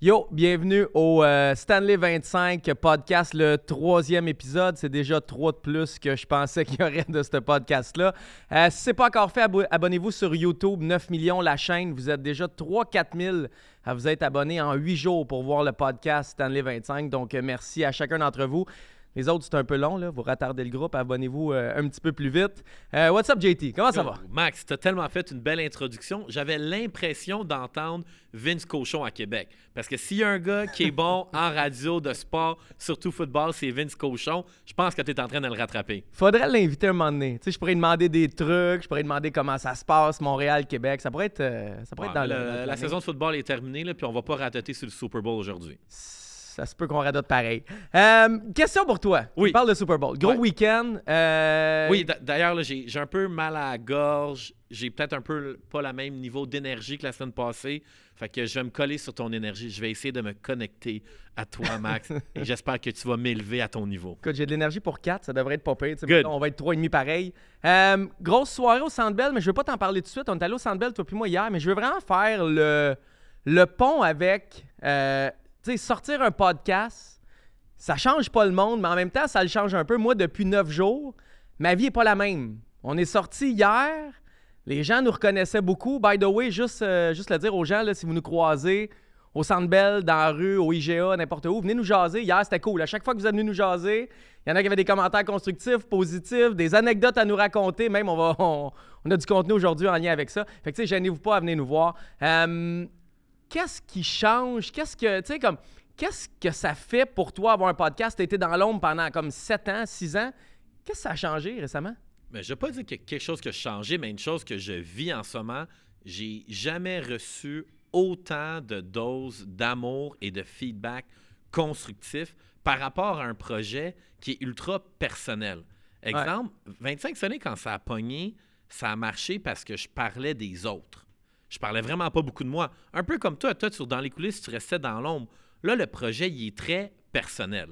Yo, bienvenue au euh, Stanley 25 podcast, le troisième épisode. C'est déjà trois de plus que je pensais qu'il y aurait de ce podcast-là. Euh, si ce n'est pas encore fait, abonnez-vous sur YouTube, 9 millions la chaîne. Vous êtes déjà 3-4 000 à vous être abonnés en 8 jours pour voir le podcast Stanley 25. Donc, euh, merci à chacun d'entre vous. Les autres, c'est un peu long, là. Vous retardez le groupe, abonnez-vous euh, un petit peu plus vite. Euh, what's up, JT? Comment ça va? Max, tu as tellement fait une belle introduction. J'avais l'impression d'entendre Vince Cochon à Québec. Parce que s'il y a un gars qui est bon en radio, de sport, surtout football, c'est Vince Cochon. Je pense que tu es en train de le rattraper. Faudrait l'inviter un moment donné. Tu sais, je pourrais lui demander des trucs, je pourrais lui demander comment ça se passe, Montréal, Québec. Ça pourrait être, euh, ça pourrait être dans le, La saison de football est terminée, là, puis on va pas rater sur le Super Bowl aujourd'hui ça se peut qu'on radote pareil. Euh, question pour toi. Oui. On parle de Super Bowl. Gros week-end. Euh, oui, d'ailleurs, j'ai un peu mal à la gorge. J'ai peut-être un peu pas le même niveau d'énergie que la semaine passée. Fait que je vais me coller sur ton énergie. Je vais essayer de me connecter à toi, Max. et j'espère que tu vas m'élever à ton niveau. Écoute, j'ai de l'énergie pour 4. Ça devrait être pas pire. On va être 3,5 pareil. Euh, grosse soirée au Centre mais je veux pas t'en parler tout de suite. On est allé au Centre toi puis moi, hier. Mais je veux vraiment faire le, le pont avec sortir un podcast, ça change pas le monde, mais en même temps, ça le change un peu. Moi, depuis neuf jours, ma vie est pas la même. On est sorti hier, les gens nous reconnaissaient beaucoup. By the way, juste, euh, juste le dire aux gens, là, si vous nous croisez au Centre dans la rue, au IGA, n'importe où, venez nous jaser. Hier, c'était cool. À chaque fois que vous êtes venu nous jaser, il y en a qui avaient des commentaires constructifs, positifs, des anecdotes à nous raconter. Même, on, va, on, a du contenu aujourd'hui en lien avec ça. Fait que, tu sais, gênez-vous pas à venir nous voir. Euh, qu'est-ce qui change? Qu'est-ce que, tu sais, comme, qu'est-ce que ça fait pour toi avoir un podcast? Tu été dans l'ombre pendant comme 7 ans, 6 ans. Qu'est-ce que ça a changé récemment? Mais je ne vais pas dire que quelque chose qui a changé, mais une chose que je vis en ce moment, j'ai jamais reçu autant de doses d'amour et de feedback constructif par rapport à un projet qui est ultra personnel. Exemple, 25 sonnées, quand ça a pogné, ça a marché parce que je parlais des autres. Je parlais vraiment pas beaucoup de moi. Un peu comme toi, toi, dans les coulisses, tu restais dans l'ombre. Là, le projet, il est très personnel.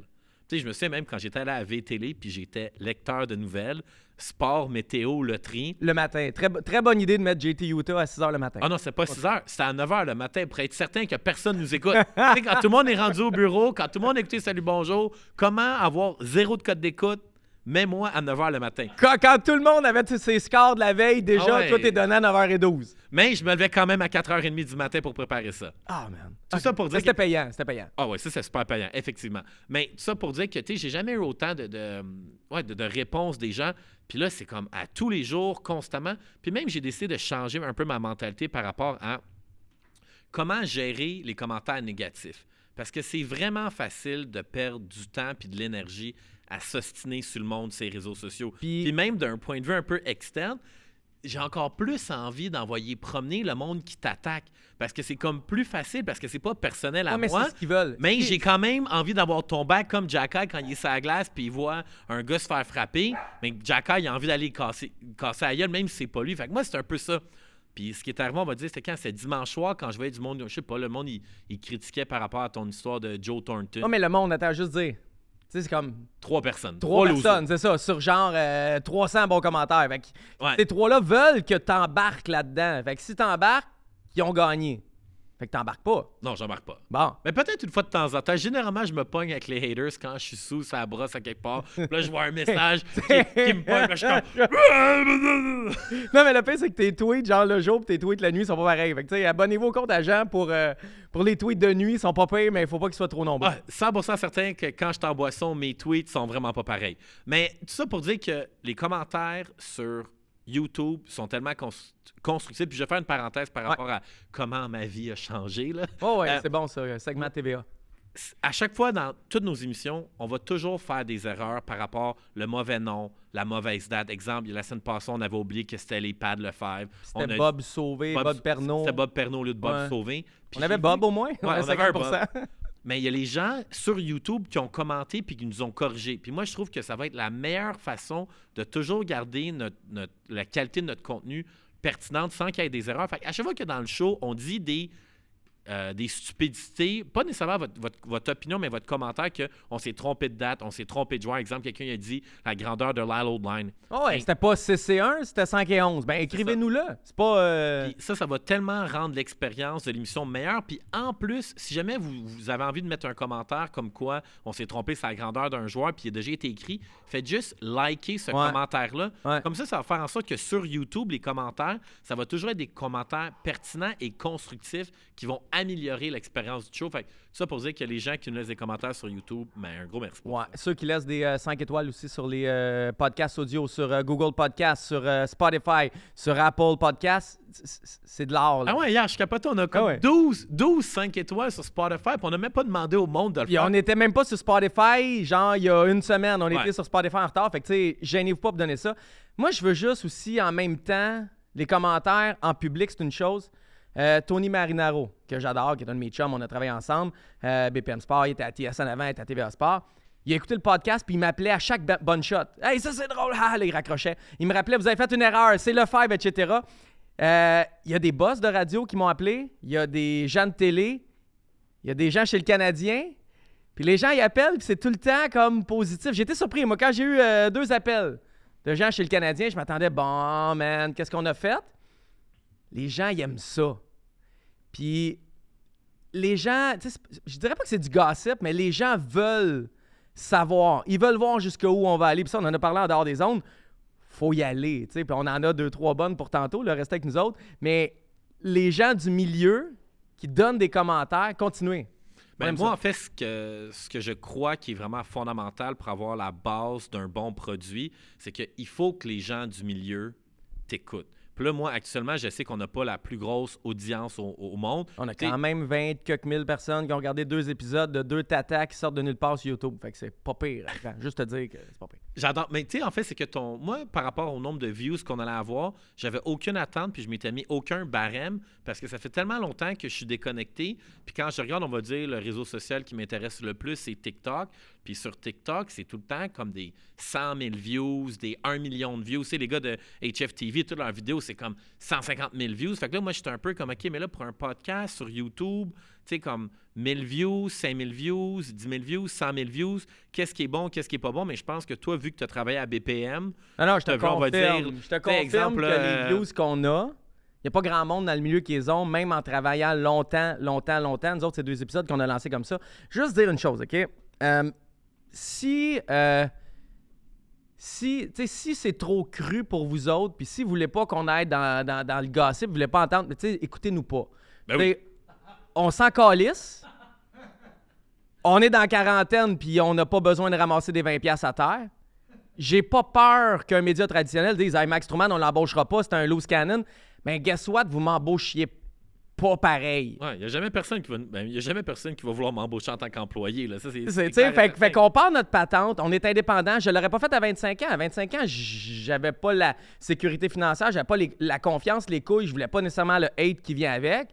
Tu sais, je me souviens même quand j'étais allé à VTL, puis j'étais lecteur de nouvelles, sport, météo, loterie. Le matin. Très, très bonne idée de mettre JT Utah à 6 h le matin. Ah non, c'est pas 6 h, c'était à 9 h le matin pour être certain que personne nous écoute. quand tout le monde est rendu au bureau, quand tout le monde a écouté Salut Bonjour, comment avoir zéro de code d'écoute même moi à 9h le matin. Quand, tout le monde avait tous ses scores de la veille, déjà, ah toi, t'es donné à 9h12. Mais je me levais quand même à 4h30 du matin pour préparer ça. Ah, man. Tout ça pour dire. C'était payant, c'était payant. Ah, ouais, ça, c'est super payant, effectivement. Mais tout ça pour dire que, tu sais, j'ai jamais eu autant de, de, ouais, de, réponses des gens. Puis là, c'est comme à tous les jours, constamment. Puis même, j'ai décidé de changer un peu ma mentalité par rapport à comment gérer les commentaires négatifs. Parce que c'est vraiment facile de perdre du temps puis de l'énergie à s'ostiner sur le monde, ces réseaux sociaux. Puis, même d'un point de vue un peu externe, j'ai encore plus envie d'envoyer promener le monde qui t'attaque. Parce que c'est comme plus facile, parce que c'est pas personnel à mais moi. Ce qu'ils veulent. Mais j'ai quand même envie d'avoir ton bac comme Jacky quand il est sur la glace puis il voit un gars se faire frapper. Mais Jacky, il a envie d'aller casser, casser la gueule, même si c'est pas lui. Fait que moi, c'est un peu ça. Puis ce qui est arrivé, on va dire, c'était quand? C'est dimanche soir, quand je voyais du monde, je sais pas, le monde, il, critiquait par rapport à ton histoire de Joe Thornton. Non, mais le monde, attends, juste dire, tu sais, c'est comme. Trois personnes. Trois, personnes, c'est ça, sur genre 300 euh, bons commentaires. Fait Ces trois-là veulent que tu embarques là-dedans. Fait que si tu embarques, ils ont gagné. Fait que t'embarques pas. Non, j'embarque pas. Bon. Mais peut-être une fois de temps en temps. Généralement, je me pogne avec les haters quand je suis sous sa brosse à quelque part. Puis là, je vois un message qui, me pogne. je suis non, mais le pire, c'est que tes tweets, genre le jour tes tweets la nuit, sont pas pareils. Fait que, tu sais, abonnez-vous au compte agent pour, euh, pour les tweets de nuit. Ils sont pas payés, mais il faut pas qu'ils soient trop nombreux. Ouais, 100% certain que quand je suis en boisson, mes tweets sont vraiment pas pareils. Mais tout ça pour dire que les commentaires sur YouTube sont tellement constructifs. Puis je vais faire une parenthèse par rapport à comment ma vie a changé. Là. Oh ouais, euh, c'est bon ça, segment TVA. À chaque fois dans toutes nos émissions, on va toujours faire des erreurs par rapport au mauvais nom, la mauvaise date. Exemple, la semaine passée, on avait oublié que c'était les pads Lefebvre. C'était Bob Sauvé, Bob, Pernaud. C'était Bob Pernaud au lieu de Bob Sauvé. on avait Bob au moins? on, avait un Bob. Mais il y a les gens sur YouTube qui ont commenté puis qui nous ont corrigé. Puis moi, je trouve que ça va être la meilleure façon de toujours garder la qualité de notre contenu pertinente sans qu'il y ait des erreurs. Fait à chaque fois que dans le show, on dit des euh, des stupidités, pas nécessairement votre, votre, votre, opinion, mais votre commentaire qu'on s'est trompé de date, on s'est trompé de joueur. Exemple, quelqu'un a dit la grandeur de Lyle Old Line. Oh ouais, c'était pas 6 et 1, c'était 5 et 11. Ben écrivez-nous là. C'est pas. Euh, ça, ça va tellement rendre l'expérience de l'émission meilleure. Puis en plus, si jamais vous, vous, avez envie de mettre un commentaire comme quoi on s'est trompé sur la grandeur d'un joueur, puis il a déjà été écrit, faites juste liker ce commentaire-là. Comme ça, ça va faire en sorte que sur YouTube, les commentaires, ça va toujours être des commentaires pertinents et constructifs qui vont améliorer l'expérience du show. Fait ça pour dire que les gens qui nous laissent des commentaires sur YouTube, ben, un gros merci. Ouais, ceux qui laissent des 5 euh, étoiles aussi sur les euh, podcasts audio, sur euh, Google Podcasts, sur Spotify, sur Apple Podcasts, c'est de l'art. Ah ouais, hier, je capote, on a comme 12, 12 5 étoiles sur Spotify, puis on n'a même pas demandé au monde de le faire. on n'était même pas sur Spotify, genre il y a une semaine, on était sur Spotify en retard. Fait que tu sais, gênez-vous pas pour donner ça. Moi, je veux juste aussi en même temps, les commentaires en public, c'est une chose. Euh, Tony Marinaro, que j'adore, qui est un de mes chums, on a travaillé ensemble. Euh, BPM Sport, il était à TSN avant, il était à TVA Sport. Il a écouté le podcast, puis il m'appelait à chaque bonne shot. Hey, ça c'est drôle! Ah, là, il raccrochait. Il me rappelait, vous avez fait une erreur, c'est le five, etc. Euh, il y a des boss de radio qui m'ont appelé. Il y a des gens de télé. Il y a des gens chez le Canadien. Puis les gens, ils appellent, puis c'est tout le temps comme positif. J'étais surpris. Moi, quand j'ai eu deux appels de gens chez le Canadien, je m'attendais, bon, man, qu'est-ce qu'on a fait? Les gens, ils aiment ça. Puis les gens, je dirais pas que c'est du gossip, mais les gens veulent savoir. Ils veulent voir jusqu'où on va aller. Puis ça, on en a parlé en dehors des zones. Faut y aller. Puis on en a deux, trois bonnes pour tantôt, le reste avec nous autres. Mais les gens du milieu qui donnent des commentaires, continuez. Ben, moi, en fait, ce que, ce que je crois qui est vraiment fondamental pour avoir la base d'un bon produit, c'est qu'il faut que les gens du milieu t'écoutent. Puis là, moi, actuellement, je sais qu'on n'a pas la plus grosse audience au, monde. On a quand même 20 quelques mille personnes qui ont regardé deux épisodes de deux tatas qui sortent de nulle part sur YouTube. Fait que c'est pas pire. Juste te dire que c'est pas pire. J'adore. Mais tu sais, en fait, c'est que ton. Moi, par rapport au nombre de views qu'on allait avoir, j'avais aucune attente, puis je m'étais mis aucun barème parce que ça fait tellement longtemps que je suis déconnecté. Puis quand je regarde, on va dire, le réseau social qui m'intéresse le plus, c'est TikTok. Puis sur TikTok, c'est tout le temps comme des 100 000 views, des 1 million de views. Tu sais, les gars de HFTV, toutes leurs vidéos, c'est comme 150 000 views. Fait que là, moi, j'étais un peu comme, OK, mais là, pour un podcast sur YouTube, tu sais, comme 1000 views, 5000 views, 10 000 views, 100 000 views, qu'est-ce qui est bon, qu'est-ce qui est pas bon? Mais je pense que toi, vu que tu as travaillé à BPM... Non, non, je te confirme, je te confirme exemple, que les euh, views qu'on a... Il n'y a pas grand monde dans le milieu qui les ont, même en travaillant longtemps, longtemps, longtemps. Nous autres, c'est deux épisodes qu'on a lancés comme ça. Juste dire une chose, OK? Euh, si. Euh, si, si c'est trop cru pour vous autres, puis si vous voulez pas qu'on aille dans, dans, le gossip, vous voulez pas entendre, écoutez-nous pas. Ben on s'en calisse. On est dans la quarantaine, puis on n'a pas besoin de ramasser des 20 pièces à terre. J'ai pas peur qu'un média traditionnel dise hey, Max Truman, on l'embauchera pas, c'est un loose cannon. Mais guess what, vous m'embauchiez pas pareil. Ouais, il n'y a jamais personne qui va ben, y a jamais personne qui va vouloir m'embaucher en tant qu'employé là, ça c'est fait, fait qu'on part notre patente, on est indépendant, je l'aurais pas fait à 25 ans, à 25 ans, j'avais pas la sécurité financière, j'avais pas la confiance, les couilles, je voulais pas nécessairement le hate qui vient avec.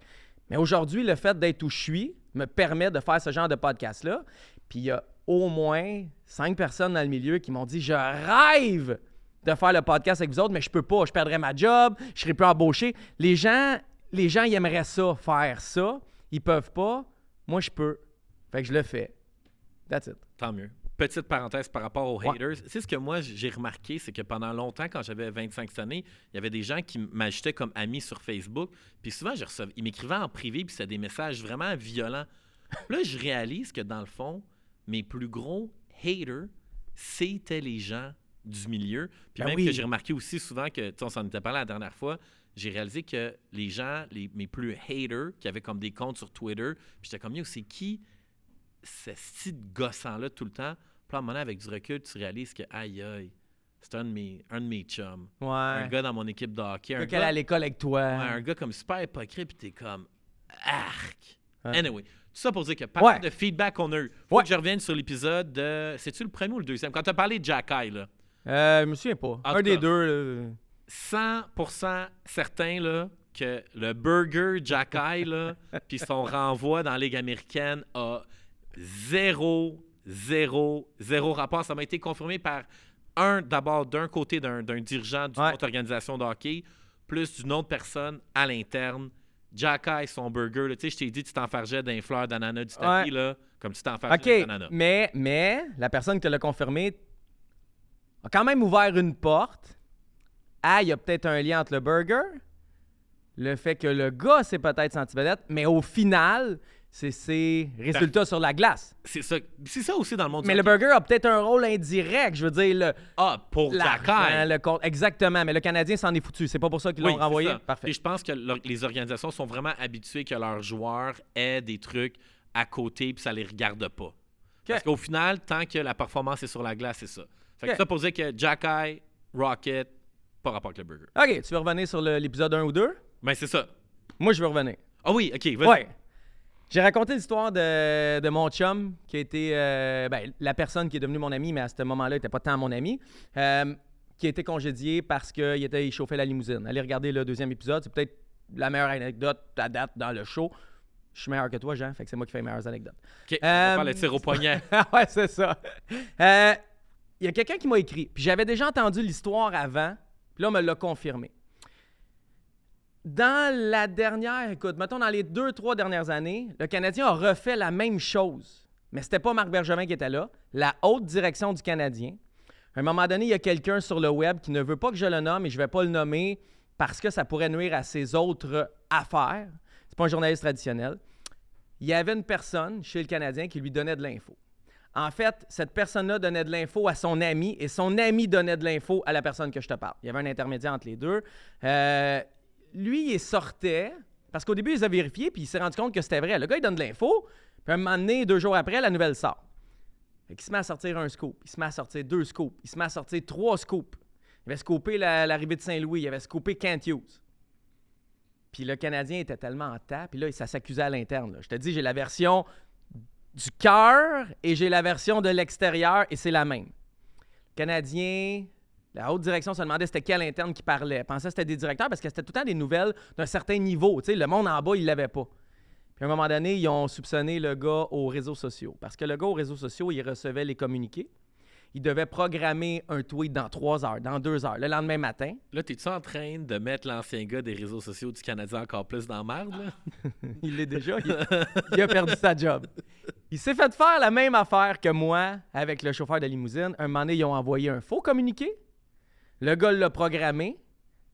Mais aujourd'hui, le fait d'être où je suis me permet de faire ce genre de podcast là. Puis il y a au moins cinq personnes dans le milieu qui m'ont dit je rêve de faire le podcast avec vous autres, mais je peux pas, je perdrais ma job, je serais plus embauché. Les gens les gens, ils aimeraient ça, faire ça. Ils peuvent pas. Moi, je peux. Fait que je le fais. That's it. Tant mieux. Petite parenthèse par rapport aux haters. C'est ce que moi, j'ai remarqué, c'est que pendant longtemps, quand j'avais 25 années, il y avait des gens qui m'ajoutaient comme ami sur Facebook. Puis souvent, je recevais, ils m'écrivaient en privé, puis c'était des messages vraiment violents. là, je réalise que dans le fond, mes plus gros haters, c'était les gens du milieu. Puis ben même que j'ai remarqué aussi souvent que, on s'en était parlé la dernière fois, j'ai réalisé que les gens, les, mes plus haters, qui avaient comme des comptes sur Twitter, puis j'étais comme, yo, c'est qui ce style gossant-là tout le temps? Puis à un moment avec du recul, tu réalises que, aïe, aïe, c'est un de mes, un de mes chums. Ouais. Un gars dans mon équipe de hockey. Un gars à l'école avec toi. Ouais, un gars comme super hypocrite, puis t'es comme, arc. Anyway, tout ça pour dire que par de feedback qu'on a eu, faut que je revienne sur l'épisode de. C'est-tu le premier ou le deuxième? Quand tu as parlé de Jack Eye, là. Euh, je me souviens pas. un des deux, 100% certain là, que le burger Jack Eye, puis son renvoi dans la Ligue américaine a zéro, zéro, zéro rapport. Ça m'a été confirmé par un, d'abord, d'un côté d'un dirigeant d'une autre organisation de hockey, plus d'une autre personne à l'interne. Jack Eye, son burger, là, je t'ai dit, tu t'enfargeais d'un fleur d'ananas du tapis, là, comme tu t'enfargeais OK, d'ananas. mais, mais la personne qui te l'a confirmé a quand même ouvert une porte. Ah, il y a peut-être un lien entre le burger, le fait que le gars s'est peut-être senti vedette, mais au final, c'est ses résultats sur la glace. C'est ça, c'est ça aussi dans le monde du Mais le burger a peut-être un rôle indirect, je veux dire, le, Ah, pour l'argent, Eye. le. Exactement, mais le Canadien s'en est foutu. C'est pas pour ça qu'ils l'ont renvoyé. Parfait. Puis je pense que les organisations sont vraiment habituées que leurs joueurs aient des trucs à côté puis ça les regarde pas. Parce qu'au final, tant que la performance est sur la glace, c'est ça. Fait que ça pour dire que Jack Eye, Rocket, pas rapport avec le burger. OK, tu veux revenir sur le- l'épisode 1 ou 2? Ben c'est ça. Moi, je veux revenir. Ah oui, ok, vas-y. Ouais. J'ai raconté l'histoire de, de mon chum, qui a été euh, ben, la personne qui est devenue mon ami, mais à ce moment-là, il n'était pas tant mon ami, euh, qui a été congédié parce qu'il était il chauffait la limousine. Allez regarder le deuxième épisode, c'est peut-être la meilleure anecdote à date dans le show. Je suis meilleur que toi, Jean, fait que c'est moi qui fais les meilleures anecdotes. Ok, on va Euh, faire le tir au poignet. ouais, c'est ça. Euh, Il y a quelqu'un qui m'a écrit, puis j'avais déjà entendu l'histoire avant, puis là, on me l'a confirmé. Dans la dernière, écoute, mettons dans les deux, trois dernières années, le Canadien a refait la même chose. Mais c'était pas Marc Bergevin qui était là, la haute direction du Canadien. À un moment donné, il y a quelqu'un sur le web qui ne veut pas que je le nomme et je vais pas le nommer parce que ça pourrait nuire à ses autres affaires. C'est pas un journaliste traditionnel. Il y avait une personne chez le Canadien qui lui donnait de l'info. En fait, cette personne-là donnait de l'info à son ami et son ami donnait de l'info à la personne que je te parle. Il y avait un intermédiaire entre les deux. Euh, lui, il sortait parce qu'au début, il a vérifiés puis il s'est rendu compte que c'était vrai. Le gars, il donne de l'info, puis un moment donné, deux jours après, la nouvelle sort. Qu'il se met à sortir un scoop, il se met à sortir deux scoops, il se met à sortir trois scoops. Il avait scoopé la- l'arrivée de Saint-Louis, il avait scoopé Kent Hughes. Puis le Canadien était tellement en tap, puis là, ça s'accusait à l'interne. Je te dis, j'ai la version du cœur et j'ai la version de l'extérieur et c'est la même. Le Canadien, la haute direction se demandait c'était quel interne qui parlait. Pensait que c'était des directeurs parce que c'était tout le temps des nouvelles d'un certain niveau. Le monde en bas, il l'avait pas. Puis à un moment donné, ils ont soupçonné le gars aux réseaux sociaux. Parce que le gars aux réseaux sociaux, il recevait les communiqués. Il devait programmer un tweet dans trois heures, dans deux heures, le lendemain matin. Là, t'es-tu en train de mettre l'ancien gars des réseaux sociaux du Canadien encore plus dans la merde, là? Il l'est déjà. Il, il a perdu sa job. Il s'est fait faire la même affaire que moi avec le chauffeur de limousine. Un moment donné, ils ont envoyé un faux communiqué. Le gars l'a programmé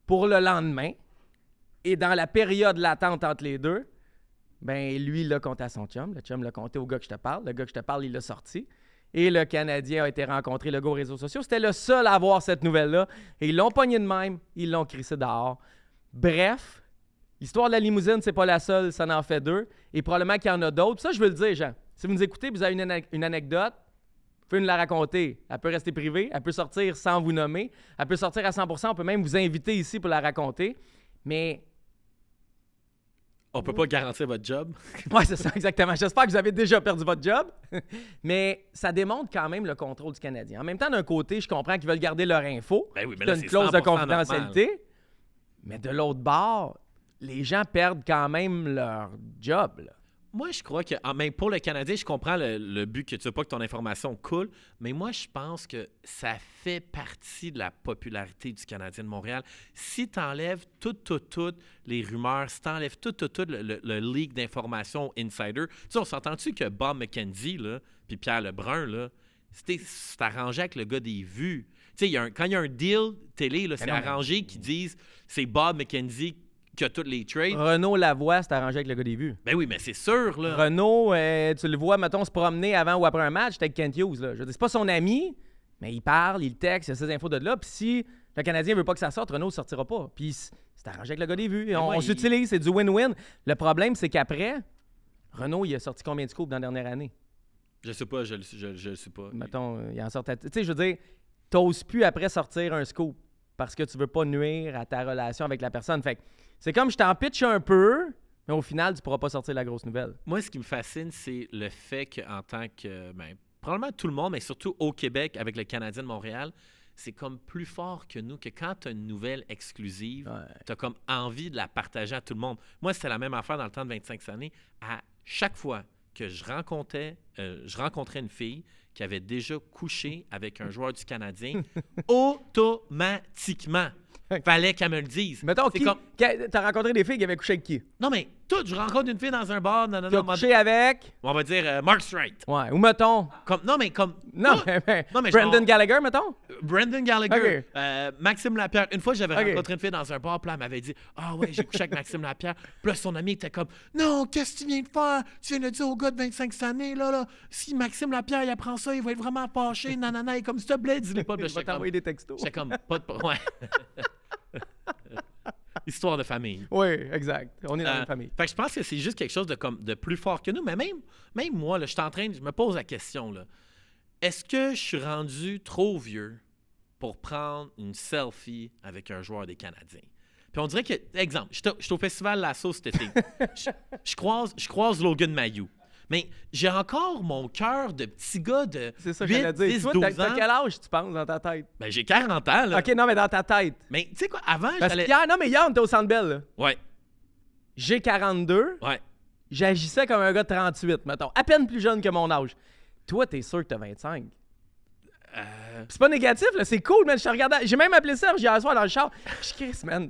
pour le lendemain. Et dans la période latente entre les deux, ben lui, il l'a compté à son chum. Le chum l'a compté au gars que je te parle. Le gars que je te parle, il l'a sorti. Et le Canadien a été rencontré le aux réseaux sociaux. C'était le seul à avoir cette nouvelle-là. Et ils l'ont pogné de même. Ils l'ont crissé dehors. Bref, l'histoire de la limousine, c'est pas la seule. Ça en fait deux. Et probablement qu'il y en a d'autres. Ça, je veux le dire, Jean. Si vous nous écoutez, vous avez une anecdote, vous pouvez nous la raconter. Elle peut rester privée. Elle peut sortir sans vous nommer. Elle peut sortir à 100% On peut même vous inviter ici pour la raconter. Mais On peut pas garantir votre job. Ouais, c'est ça, exactement. J'espère que vous avez déjà perdu votre job. Mais ça démontre quand même le contrôle du Canadien. En même temps, d'un côté, je comprends qu'ils veulent garder leur info. Ben oui, mais C'est là, une clause de 100% confidentialité. Mais de l'autre bord, les gens perdent quand même leur job. là. Moi, je crois que, ah, même pour le Canadien, je comprends le, le but que tu veux pas que ton information coule, mais moi, je pense que ça fait partie de la popularité du Canadien de Montréal. Si tu enlèves toutes, toutes, toutes les rumeurs, si tu enlèves tout, tout, tout le, le- le leak d'informations insider, tu sais, on s'entend-tu que Bob McKenzie, là, puis Pierre Lebrun, là, c'était c'est arrangé avec le gars des vues. Tu sais, quand il y a un deal télé, là, c'est arrangé qu'ils disent c'est Bob McKenzie qui a tous les trades. Renaud Lavoie s'est arrangé avec le gars des vues. Ben oui, mais c'est sûr, là. Renaud, euh, tu le vois, mettons, se promener avant ou après un match c'était avec Kent Hughes. Là. Je veux dire, c'est pas son ami, mais il parle, il texte, il a ses infos de là. Puis si le Canadien veut pas que ça sorte, Renaud ne sortira pas. Puis c'est arrangé avec le gars des vues. On, moi, on il- s'utilise, c'est du win-win. Le problème, c'est qu'après, Renaud, il a sorti combien de scoops dans la dernière année? Je sais pas, je le je, je sais pas. Mettons, euh, il en sort. à- Tu sais, je veux dire, t'oses plus après sortir un scoop parce que tu veux pas nuire à ta relation avec la personne. Fait que c'est comme je t'en pitch un peu, mais au final, tu pourras pas sortir la grosse nouvelle. Moi, ce qui me fascine, c'est le fait qu'en tant que. Ben, probablement tout le monde, mais surtout au Québec, avec le Canadien de Montréal, c'est comme plus fort que nous, que quand tu as une nouvelle exclusive, Ouais. tu as comme envie de la partager à tout le monde. Moi, c'était la même affaire dans le temps de 25 années. À chaque fois que je rencontrais, euh, je rencontrais une fille qui avait déjà couché avec un joueur du Canadien, automatiquement, fallait qu'elle me le dise. Mettons, qui, comme- t'as rencontré des filles qui avaient couché avec qui? Non, mais tout, je rencontre une fille dans un bar, non, non, Tu as non, couché avec? on va dire euh, Mark Straight. Ouais. Ou mettons. Comme, non, mais comme. Non, mais, Non, mais je Brandon Gallagher, mettons? Brendan Gallagher, euh, Maxime Lapierre. Une fois, j'avais rencontré une fille dans un bar, puis elle m'avait dit Ah ouais, j'ai couché avec Maxime Lapierre. Puis là, son ami était comme Non, qu'est-ce que tu viens de faire? Tu viens de dire au gars de 25 années, là, là, si Maxime Lapierre, il apprend ça, il va être vraiment fâché. Nanana, et comme s'il te plaît, dis-lui pas. Je vais t'envoyer des textos. j'étais comme Pas de. Ouais. Histoire de famille. Oui, exact. On est dans Euh, une famille. Fait que je pense que c'est juste quelque chose de, comme, de plus fort que nous. Mais même, même moi, là, je suis en train. Je me pose la question, là. Est-ce que je suis rendu trop vieux pour prendre une selfie avec un joueur des Canadiens? Puis on dirait que, exemple, je suis au- je suis au festival La Sauce cet été. je, je croise, je croise Logan Mayou. Mais j'ai encore mon cœur de petit gars de C'est ça que 8, j'allais dire. 10, Toi, 12 t'as- t'as ans. quel âge tu penses dans ta tête? Ben, j'ai 40 ans, là. Ok, non, mais dans ta tête. Mais tu sais quoi, avant, Parce j'allais... qu'hier, non, mais hier, on était au Centre Bell. là. Ouais, J'ai 42. ouais. J'agissais comme un gars de 38, mettons. À peine plus jeune que mon âge. Toi, t'es sûr que t'as 25. Euh, c'est pas négatif, là. C'est cool, man. Je te regardais. J'ai même appelé Serge hier soir dans le char. Je suis Chris, man.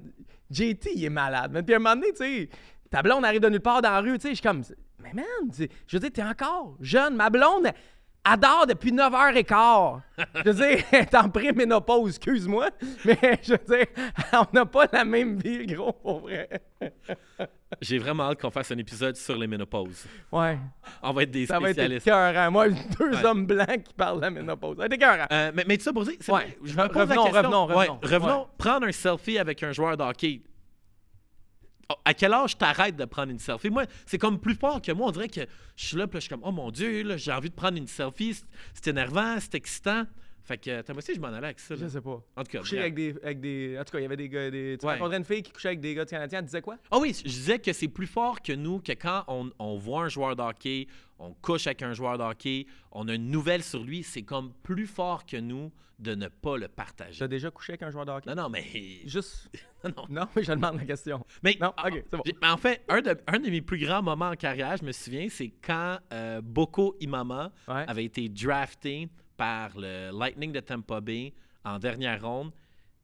JT, il est malade, man. Puis à un moment donné, tu sais, ta blonde arrive de nulle part dans la rue, tu sais. Je suis comme, mais man, tu sais, je veux dire, t'es encore jeune. Ma blonde adore depuis 9h15. Je veux dire, elle est en pré-ménopause, excuse-moi. Mais je veux dire, on n'a pas la même vie, gros, pour vrai. j'ai vraiment hâte qu'on fasse un épisode sur les ménopauses. Ouais. On va être des Ça va être spécialistes. écœurant. Moi, deux Ouais. hommes blancs qui parlent de la ménopause. Ça va être écœurant. Euh, mais, mais ça pour dire, c'est Ouais. vrai, je me Re- pose la revenons, question. revenons, Ouais, revenons. revenons. Ouais. Prendre un selfie avec un joueur de hockey. Oh, À quel âge t'arrêtes de prendre une selfie? Moi, c'est comme plus fort que moi. On dirait que je suis là, puis je suis comme, oh mon Dieu, j'ai envie de prendre une selfie. C'est énervant, c'est excitant. Fait que, t'as si je m'en allais avec ça. là. Je sais pas. En tout cas, Coucher avec des, avec des. En tout cas, il y avait des gars. Des... Tu Ouais. rencontrais une fille qui couchait avec des gars du Canadien, elle disait quoi? Ah oui, je disais que c'est plus fort que nous, que quand on, on voit un joueur de hockey, on couche avec un joueur de hockey, on a une nouvelle sur lui, c'est comme plus fort que nous de ne pas le partager. T'as déjà couché avec un joueur de hockey? Non, non, mais. Juste? Non. Non, mais je demande la question. Mais Non, ok, c'est bon. en fait, un de, un de mes plus grands moments en carrière, je me souviens, c'est quand euh, Boko Imama Ouais. avait été drafté par le Lightning de Tampa Bay en dernière ronde.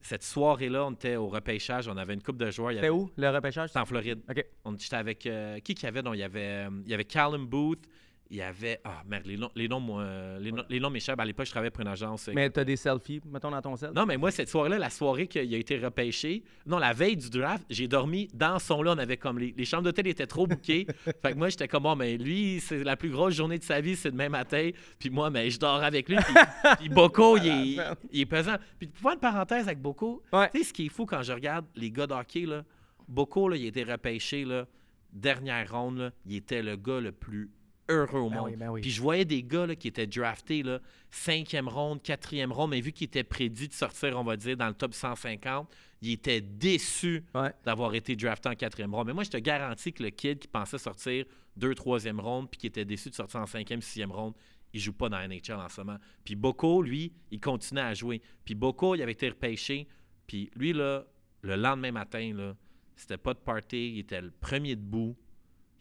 Cette soirée-là, on était au repêchage, on avait une coupe de joueurs. C'était où, le repêchage? C'était en Floride. Ok. On J'étais avec. euh, qui qu'il y avait? Non, il y avait, euh, il y avait Callum Booth. Il y avait. Ah, merde, les noms, les noms, euh, les, noms- les noms m'échappent. À l'époque, je travaillais pour une agence. euh, Mais t'as des selfies, mettons dans ton sel? non, mais moi, cette soirée-là, la soirée qu'il a été repêché, non, la veille du draft, j'ai dormi dans son lit. On avait comme les, les chambres d'hôtel étaient trop bouquées. fait que moi, j'étais comme, bon, mais lui, c'est la plus grosse journée de sa vie, c'est demain matin. Puis moi, mais je dors avec lui. Puis, puis Boko, il est, il est pesant. Puis pour faire une parenthèse avec Boko, Ouais. tu sais, ce qui est fou quand je regarde les gars d'hockey, là, Boko, là, il a été repêché, là, dernière ronde, là, il était le gars le plus heureux au Ben monde. oui, ben oui. Puis je voyais des gars là, qui étaient draftés, là, cinquième ronde, quatrième ronde, mais vu qu'ils étaient prédits de sortir, on va dire, dans le top 150, ils étaient déçus Ouais. d'avoir été drafté en quatrième ronde. Mais moi, je te garantis que le kid qui pensait sortir deux, troisième ronde, puis qui était déçu de sortir en cinquième, sixième ronde, il joue pas dans la NHL en ce moment. Puis Boko, lui, il continuait à jouer. Puis Boko, il avait été repêché. Puis lui, là, le lendemain matin, là, c'était pas de party, il était le premier debout.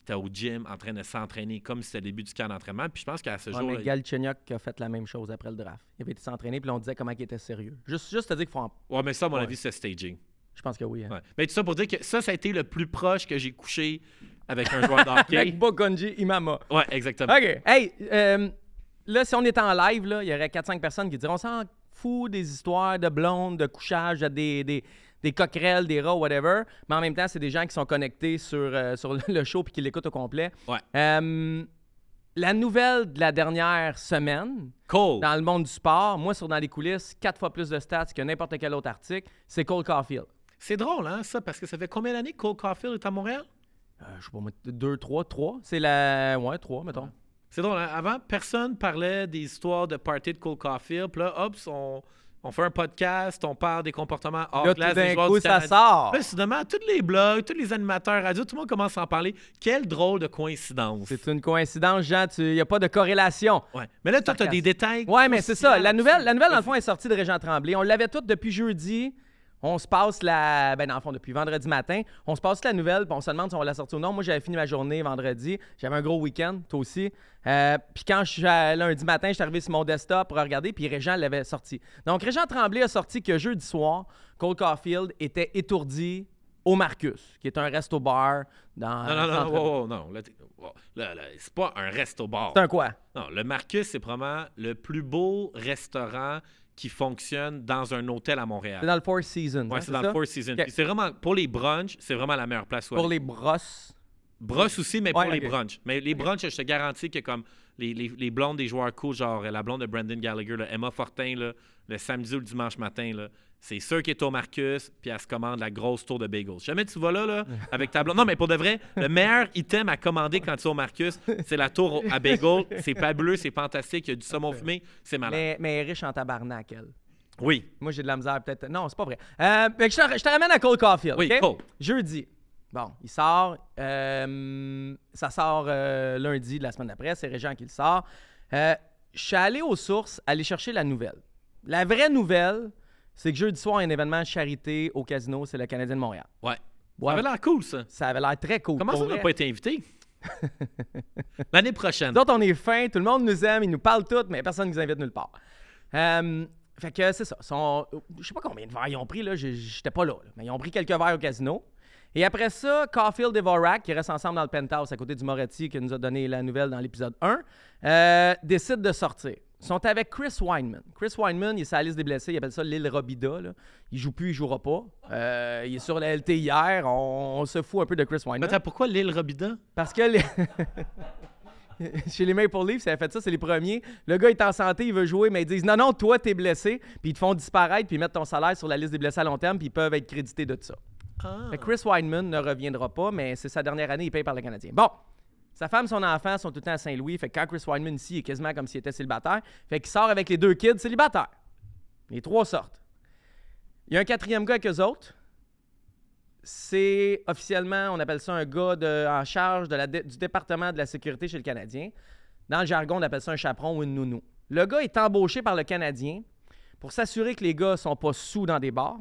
Il était au gym en train de s'entraîner comme si c'était le début du camp d'entraînement. Puis je pense qu'à ce Ouais, jour mais Galchenyuk a fait la même chose après le draft. Il avait été s'entraîner, puis on disait comment il était sérieux. Juste, juste te dire qu'il faut en... Ouais, mais ça, à mon Ouais. avis, c'est staging. Je pense que oui. hein. Ouais. Mais tout ça pour dire que ça, ça a été le plus proche que j'ai couché avec un joueur de hockey. Avec Bokonji Imama. Ouais, exactement. OK. Hey, euh, là, si on était en live, là, il y aurait 4-5 personnes qui diraient on s'en fout des histoires de blondes, de couchage, de des, des, des coquerelles, des rats, whatever. Mais en même temps, c'est des gens qui sont connectés sur, euh, sur le show puis qui l'écoutent au complet. Ouais. Euh, la nouvelle de la dernière semaine Cole. dans le monde du sport, moi, sur Dans les coulisses, quatre fois plus de stats que n'importe quel autre article, c'est Cole Caulfield. C'est drôle, hein, ça, parce que ça fait combien d'années que Cole Caulfield est à Montréal? Euh, je sais pas, moi, 2, 3, 3. C'est la. Ouais, 3, mettons. C'est drôle, hein? Avant, personne parlait des histoires de party de Cole Caulfield. Puis là, hop, on, on fait un podcast, on parle des comportements hors Là, tout glace des d'un coup, ça sort. Là, soudainement, tous les blogs, tous les animateurs radio, tout le monde commence à en parler. Quelle drôle de coïncidence. C'est une coïncidence, Jean. Il n'y a pas de corrélation. Ouais. Mais là, toi, tu as des détails. Ouais, mais c'est ça. La nouvelle, la nouvelle, dans le fond, est sortie de Régent Tremblay. On l'avait toute depuis jeudi. On se passe la. Ben, dans le fond, depuis vendredi matin, on se passe la nouvelle, puis on se demande si on va la sortir ou non. Moi, j'avais fini ma journée vendredi. J'avais un gros week-end, toi aussi. Euh, puis quand je suis lundi matin, je suis arrivé sur mon desktop pour regarder, puis Régent l'avait sorti. Donc, Régent Tremblay a sorti que jeudi soir, Cole Caulfield était étourdi au Marcus, qui est un resto-bar dans. Non, non, non, non, non. c'est pas un resto-bar. C'est un quoi? Non, le Marcus, c'est probablement le plus beau restaurant qui fonctionne dans un hôtel à Montréal. C'est dans le Four Seasons. Oui, hein, c'est dans le Four Seasons. C'est vraiment, pour les brunchs, c'est vraiment la meilleure place. Pour les brosses? Brosses aussi, mais pour les brunchs. Mais les brunchs, je te garantis que comme les, les, les, blondes des joueurs cool, genre la blonde de Brandon Gallagher, Emma Fortin, là, le samedi ou le dimanche matin, là, c'est sûr qu'elle est au Marcus, puis elle se commande la grosse tour de bagels. Jamais tu vas là, là, avec ta blonde. Non, mais pour de vrai, le meilleur item à commander quand tu es au Marcus, c'est la tour à bagels. C'est fabuleux, c'est fantastique. Il y a du saumon fumé, c'est malade. Mais, mais elle est riche en tabarnak, elle. Oui. Moi, j'ai de la misère, peut-être. Non, c'est pas vrai. Euh, je, te, je, te, ramène à Cole Caulfield. Oui, Cole. Jeudi. Bon, il sort. Euh, ça sort euh, lundi de la semaine d'après. C'est Régent qui le sort. je suis allé aux sources aller chercher la nouvelle. La vraie nouvelle, c'est que jeudi soir, il y a un événement de charité au casino. C'est le Canadien de Montréal. Ouais. Ça avait l'air cool, ça. Ça avait l'air très cool. Comment ça, on n'a pas été invité? L'année prochaine. D'autres, on est fin, tout le monde nous aime, ils nous parlent toutes, mais personne ne nous invite nulle part. Fait que c'est ça. Son, je sais pas combien de verres ils ont pris, là. J'étais pas là, Mais ils ont pris quelques verres au casino. Et après ça, Caulfield et Vorak, qui restent ensemble dans le penthouse à côté du Moretti, qui nous a donné la nouvelle dans l'épisode 1, euh, décident de sortir. Ils sont avec Chris Weinman. Chris Weinman, il est sur la liste des blessés. Il appelle ça l'île Robida. Là. Il joue plus, il jouera pas. Euh, il est sur la LT hier. On, se fout un peu de Chris Weinman. Attends, pourquoi l'île Robida? Parce que... Les... Chez les Maple Leafs, ça a fait ça, c'est les premiers. Le gars est en santé, il veut jouer, mais ils disent non, non, toi, t'es blessé, puis ils te font disparaître, puis ils mettent ton salaire sur la liste des blessés à long terme, puis ils peuvent être crédités de ça. Ah. Chris Weinman ne reviendra pas, mais c'est sa dernière année, il paye par le Canadien. Bon, sa femme, son enfant sont tout le temps à Saint-Louis, fait que quand Chris Weinman ici est quasiment comme s'il était célibataire, fait qu'il sort avec les deux kids célibataires. Les trois sortent. Il y a un quatrième gars avec eux autres c'est officiellement, on appelle ça un gars en charge du département de la sécurité chez le Canadien. Dans le jargon, on appelle ça un chaperon ou une nounou. Le gars est embauché par le Canadien pour s'assurer que les gars sont pas sous dans des bars,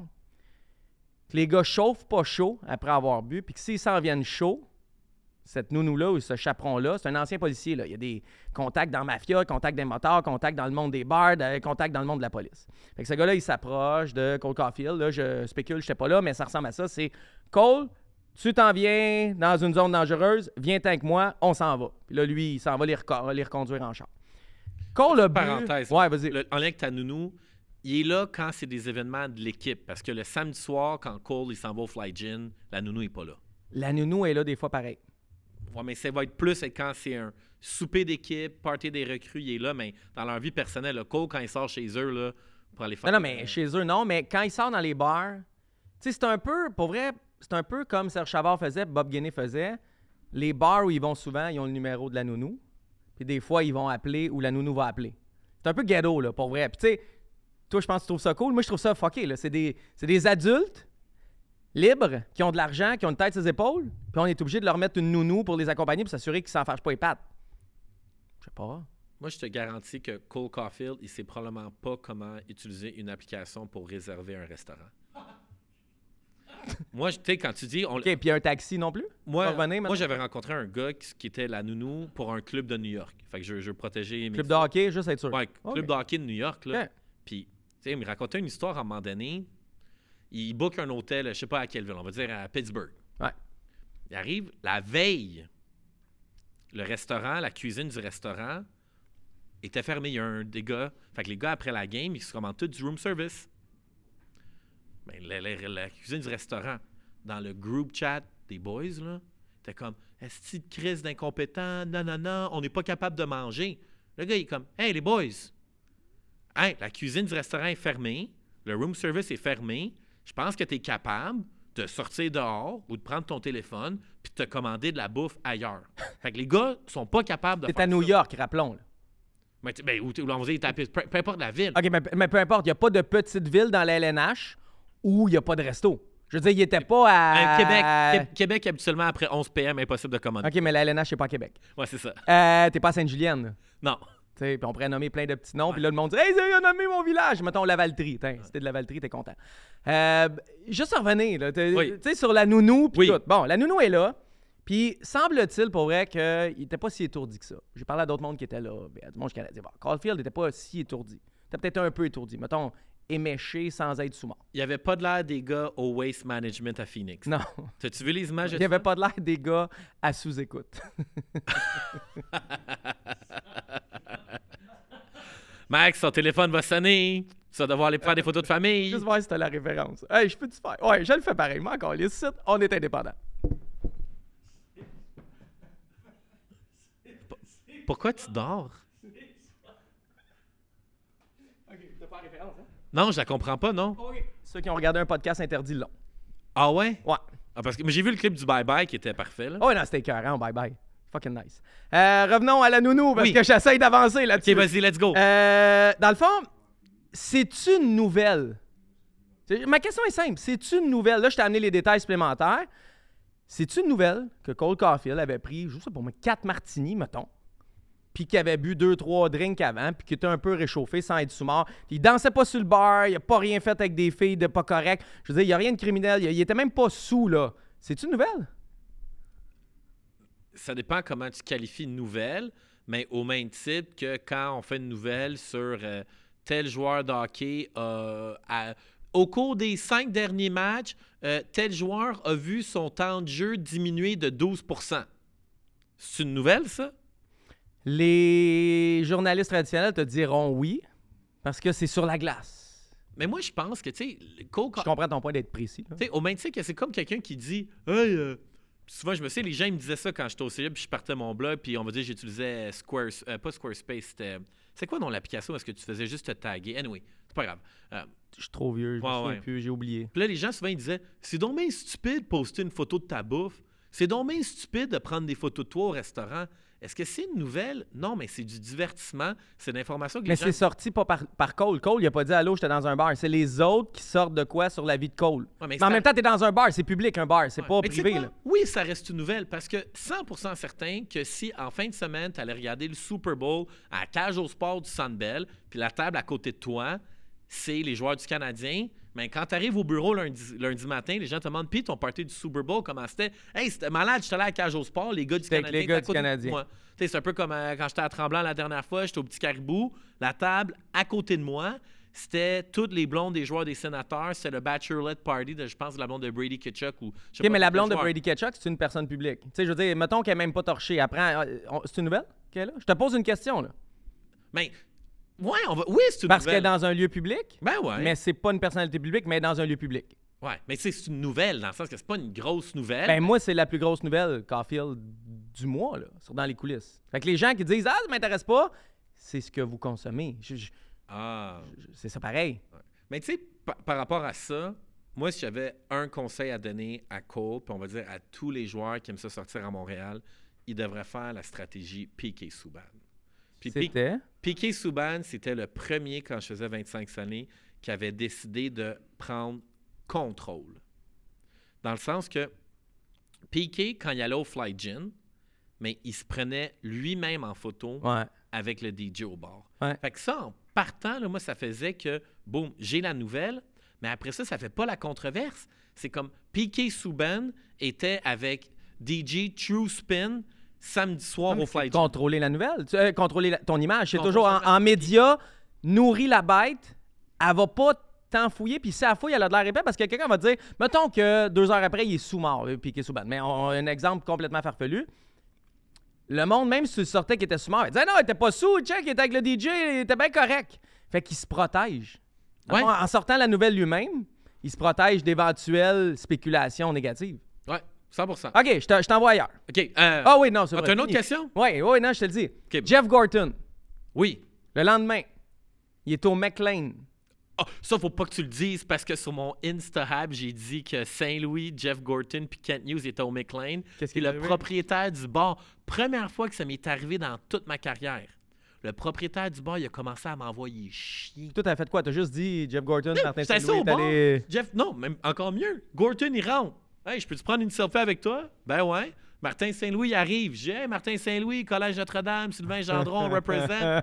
que les gars chauffent pas chaud après avoir bu, puis que s'ils s'en viennent chaud, cette nounou-là ou ce chaperon-là, c'est un ancien policier. Là. Il y a des contacts dans la mafia, contacts des motards, contacts dans le monde des bars, contacts dans le monde de la police. Fait que ce gars-là, il s'approche de Cole Caulfield. Là, je spécule, je sais pas là, mais ça ressemble à ça. C'est Cole, tu t'en viens dans une zone dangereuse, viens avec moi, on s'en va. Puis là, lui, il s'en va les, reconduire en char. Cole a Parenthèse. Ouais, vas-y. en lien avec ta nounou, il est là quand c'est des événements de l'équipe. Parce que le samedi soir, quand Cole il s'en va au Fly Gin, la nounou n'est pas là. La nounou est là des fois pareil. Mais ça va être plus quand c'est un souper d'équipe, party des recrues, il est là, mais dans leur vie personnelle, le Cole, quand il sort chez eux, là, pour aller faire. Non, non, mais chez eux, non, mais quand il sort dans les bars, tu sais, c'est un peu, pour vrai, c'est un peu comme Serge Chavard faisait, Bob Guinée faisait. Les bars où ils vont souvent, ils ont le numéro de la nounou. Puis des fois, ils vont appeler ou la nounou va appeler. C'est un peu ghetto, là, pour vrai. Puis tu sais, toi, je pense que tu trouves ça cool. Moi, je trouve ça fucké, là. C'est des, des adultes libres, qui ont de l'argent, qui ont une tête sur les épaules, puis on est obligé de leur mettre une nounou pour les accompagner pour s'assurer qu'ils s'en fâchent pas les pattes. Je sais pas. Moi, je te garantis que Cole Caulfield, il sait probablement pas comment utiliser une application pour réserver un restaurant. moi, tu sais, quand tu dis. On... OK, puis un taxi non plus? Moi, moi j'avais rencontré un gars qui, était la nounou pour un club de New York. Fait que je, je protéger mes. Club de hockey, juste être sûr. Ouais, club de hockey de New York, là. Puis, tu sais, il me racontait une histoire à un moment donné il book un hôtel, je sais pas à quelle ville, on va dire à Pittsburgh. Ouais. Il arrive la veille. Le restaurant, la cuisine du restaurant était fermée. Il y a un des gars. Fait que les gars, après la game, ils se commandent tout du room service. Mais ben, la, cuisine du restaurant, dans le group chat des boys, là, était comme Est-ce que crise d'incompétent? Non, non, non, on n'est pas capable de manger. Le gars, il est comme Hey, les boys! Hey, la cuisine du restaurant est fermée, le room service est fermé, je pense que tu es capable de sortir dehors ou de prendre ton téléphone puis de te commander de la bouffe ailleurs. fait que les gars sont pas capables de faire à New York, rappelons. Là. Mais, ben, où, où on peu, peu, importe la ville. OK, mais, peu importe. Il n'y a pas de petite ville dans la LNH où il n'y a pas de resto. Je veux dire, il n'était pas à. Euh, Québec, Québec, habituellement, après 11 p.m., impossible de commander. OK, mais la LNH, c'est pas à Québec. Ouais, c'est ça. Euh, t'es pas à Sainte-Julienne. Non. Puis on pourrait nommer plein de petits noms. Puis là, le monde dit Hey, il a nommé mon village. Mettons Lavaltrie. T'sais, Si de Lavaltrie, t'es content. Euh, juste revenir, là. Tu Oui. sais, sur la nounou. Puis Oui. tout. Bon, la nounou est là. Puis semble-t-il pour vrai qu'il n'était pas si étourdi que ça. J'ai parlé à d'autres mondes qui étaient là. Ben, du monde dire, bon, Caulfield n'était pas si étourdi. Était peut-être un peu étourdi. Mettons, éméché sans être sous-mort. Il n'y avait pas de l'air des gars au Waste Management à Phoenix. Non. T'as-tu vu les images? Il n'y avait pas de l'air des gars à sous-écoute. Max, son téléphone va sonner. Tu vas devoir aller prendre des photos de famille. Juste voir si t'as la référence. Hey, je peux-tu faire? Ouais, je le fais pareil. Moi, encore, les sites, on est indépendant. Pourquoi tu dors? OK, t'as pas la référence, hein? Non, je la comprends pas, non? OK. Ceux qui ont regardé un podcast interdit long. Ah ouais? Ouais. Ah, parce que mais j'ai vu le clip du Bye Bye qui était parfait. Là. Oh, non, c'était écœurant. Bye bye. Fucking nice. Euh, revenons à la nounou, parce Oui. que j'essaye d'avancer là-dessus. Ok, vas-y, let's go. Euh, dans le fond, c'est une nouvelle. Ma question est simple. C'est une nouvelle. Là, je t'ai amené les détails supplémentaires. C'est une nouvelle que Cole Caulfield avait pris, je sais pas moi, 4 martinis, mettons, puis qu'il avait bu 2-3 drinks avant, puis qu'il était un peu réchauffé sans être sous-mort. Il dansait pas sur le bar, il a pas rien fait avec des filles de pas correct. Je veux dire, il y a rien de criminel. Il, il était même pas sous, là. C'est une nouvelle? Ça dépend comment tu qualifies une nouvelle, mais au même titre que quand on fait une nouvelle sur euh, tel joueur de hockey euh, a- au cours des cinq derniers matchs, euh, tel joueur a vu son temps de jeu diminuer de 12% C'est une nouvelle, ça? Les journalistes traditionnels te diront oui, parce que c'est sur la glace. Mais moi, je pense que, tu sais, Je comprends ton point d'être précis. Tu sais, au même titre que c'est comme quelqu'un qui dit Hey, euh, souvent, je me sais, les gens ils me disaient ça quand j'étais au cégep, puis je partais mon blog, puis on va dire j'utilisais Square, euh, pas Squarespace, c'était. C'est quoi dans l'application Est-ce que tu faisais juste te taguer? Anyway, c'est pas grave. Euh, Je suis trop vieux, je me Ouais, ouais. plus, j'ai oublié. puis là, les gens souvent ils disaient C'est donc bien stupide de poster une photo de ta bouffe. C'est donc bien stupide de prendre des photos de toi au restaurant. Est-ce que c'est une nouvelle? Non, mais c'est du divertissement. C'est de l'information que les Mais gens. c'est sorti pas par, par Cole. Cole, il a pas dit allô, j'étais dans un bar. C'est les autres qui sortent de quoi sur la vie de Cole? Ouais, mais mais en même temps, t'es dans un bar, c'est public un bar, c'est Ouais. pas Mais privé. Là. Oui, ça reste une nouvelle parce que 100% certain que si en fin de semaine, tu allais regarder le Super Bowl à la cage au sport du Sandbell, puis la table à côté de toi, c'est les joueurs du Canadien, mais quand tu arrives au bureau lundi, lundi matin, les gens te demandent Puis ton party du Super Bowl, comment c'était? Hey, c'était malade, j'étais allé à la cage au sport, les gars du Canadien. les gars du Canadien. C'est un peu comme euh, quand j'étais à Tremblant la dernière fois, j'étais au petit caribou, la table à côté de moi. C'était toutes les blondes des joueurs des sénateurs. C'était le bachelorette party de, je pense, de la blonde de Brady Kitchuk. Ou, je sais Ok, pas mais la blonde de. Brady Ketchuk, c'est une personne publique. Tu sais, je veux dire, mettons qu'elle est même pas torchée. Après, euh, c'est une nouvelle qu'elle a? Je te pose une question, là. Mais, ouais, on va... oui, c'est une Parce qu'elle est nouvelle. dans un lieu public, Ben ouais. mais c'est pas une personnalité publique, mais dans un lieu public. Ouais, mais c'est une nouvelle, dans le sens que c'est pas une grosse nouvelle. Ben moi, c'est la plus grosse nouvelle, Caulfield, du mois, là, sur dans les coulisses. Fait que les gens qui disent « Ah, ça m'intéresse pas », c'est ce que vous consommez. Je- je- ah. c'est ça pareil. Mais tu sais, par, par rapport à ça, moi, si j'avais un conseil à donner à Cole, puis on va dire à tous les joueurs qui aiment ça sortir à Montréal, ils devraient faire la stratégie Piqué Souban. Puis Piqué C'était... Piqué Souban, c'était le premier, quand je faisais 25 années, qui avait décidé de prendre contrôle. Dans le sens que Piqué, quand il allait au Fly Gin, mais il se prenait lui-même en photo Ouais. avec le DJ au bar. Ouais. Fait que ça, en partant, là, moi, ça faisait que, boum, j'ai la nouvelle, mais après ça, ça fait pas la controverse. C'est comme Piqué Souban était avec DJ True Spin samedi soir au Fly Gin. Contrôler la nouvelle, tu- euh, contrôler la- ton image. C'est toujours en, média, nourrit la bête, elle va pas tant fouiller, puis si elle fouille, elle a de l'air épais parce que quelqu'un va dire, mettons que deux heures après, il est sous-mort, euh, Piqué Souban. Mais on a un exemple complètement farfelu. Le monde, même si tu le sortais qu'il était sous-mort, il disait non, il était pas sous, check, il était avec le DJ, il était bien correct. Fait qu'il se protège. En Ouais. fond, En sortant la nouvelle lui-même, il se protège d'éventuelles spéculations négatives. Ouais, 100% OK, je te- je t'envoie ailleurs. OK. euh, Ah oui, non, c'est vrai. une autre fini. question? Oui, oui, non, je te le dis. Jeff Gorton, Oui. le lendemain, il est au McLean. Ah, ça, faut pas que tu le dises parce que sur mon Instahab, j'ai dit que Saint-Louis, Jeff Gorton puis Kent News étaient au McLean. Qu'est-ce le propriétaire du bar, première fois que ça m'est arrivé dans toute ma carrière, le propriétaire du bar, il a commencé à m'envoyer chier. Toi, t'as fait quoi? T'as juste dit Jeff Gorton, Martin Saint-Louis au bar. allé... Jeff, non, même encore mieux. Gorton, il rentre. Hey, je peux-tu prendre une selfie avec toi? Ben ouais. Martin Saint-Louis arrive. J'ai hey, Martin Saint-Louis, Collège Notre-Dame, Sylvain Gendron, represent.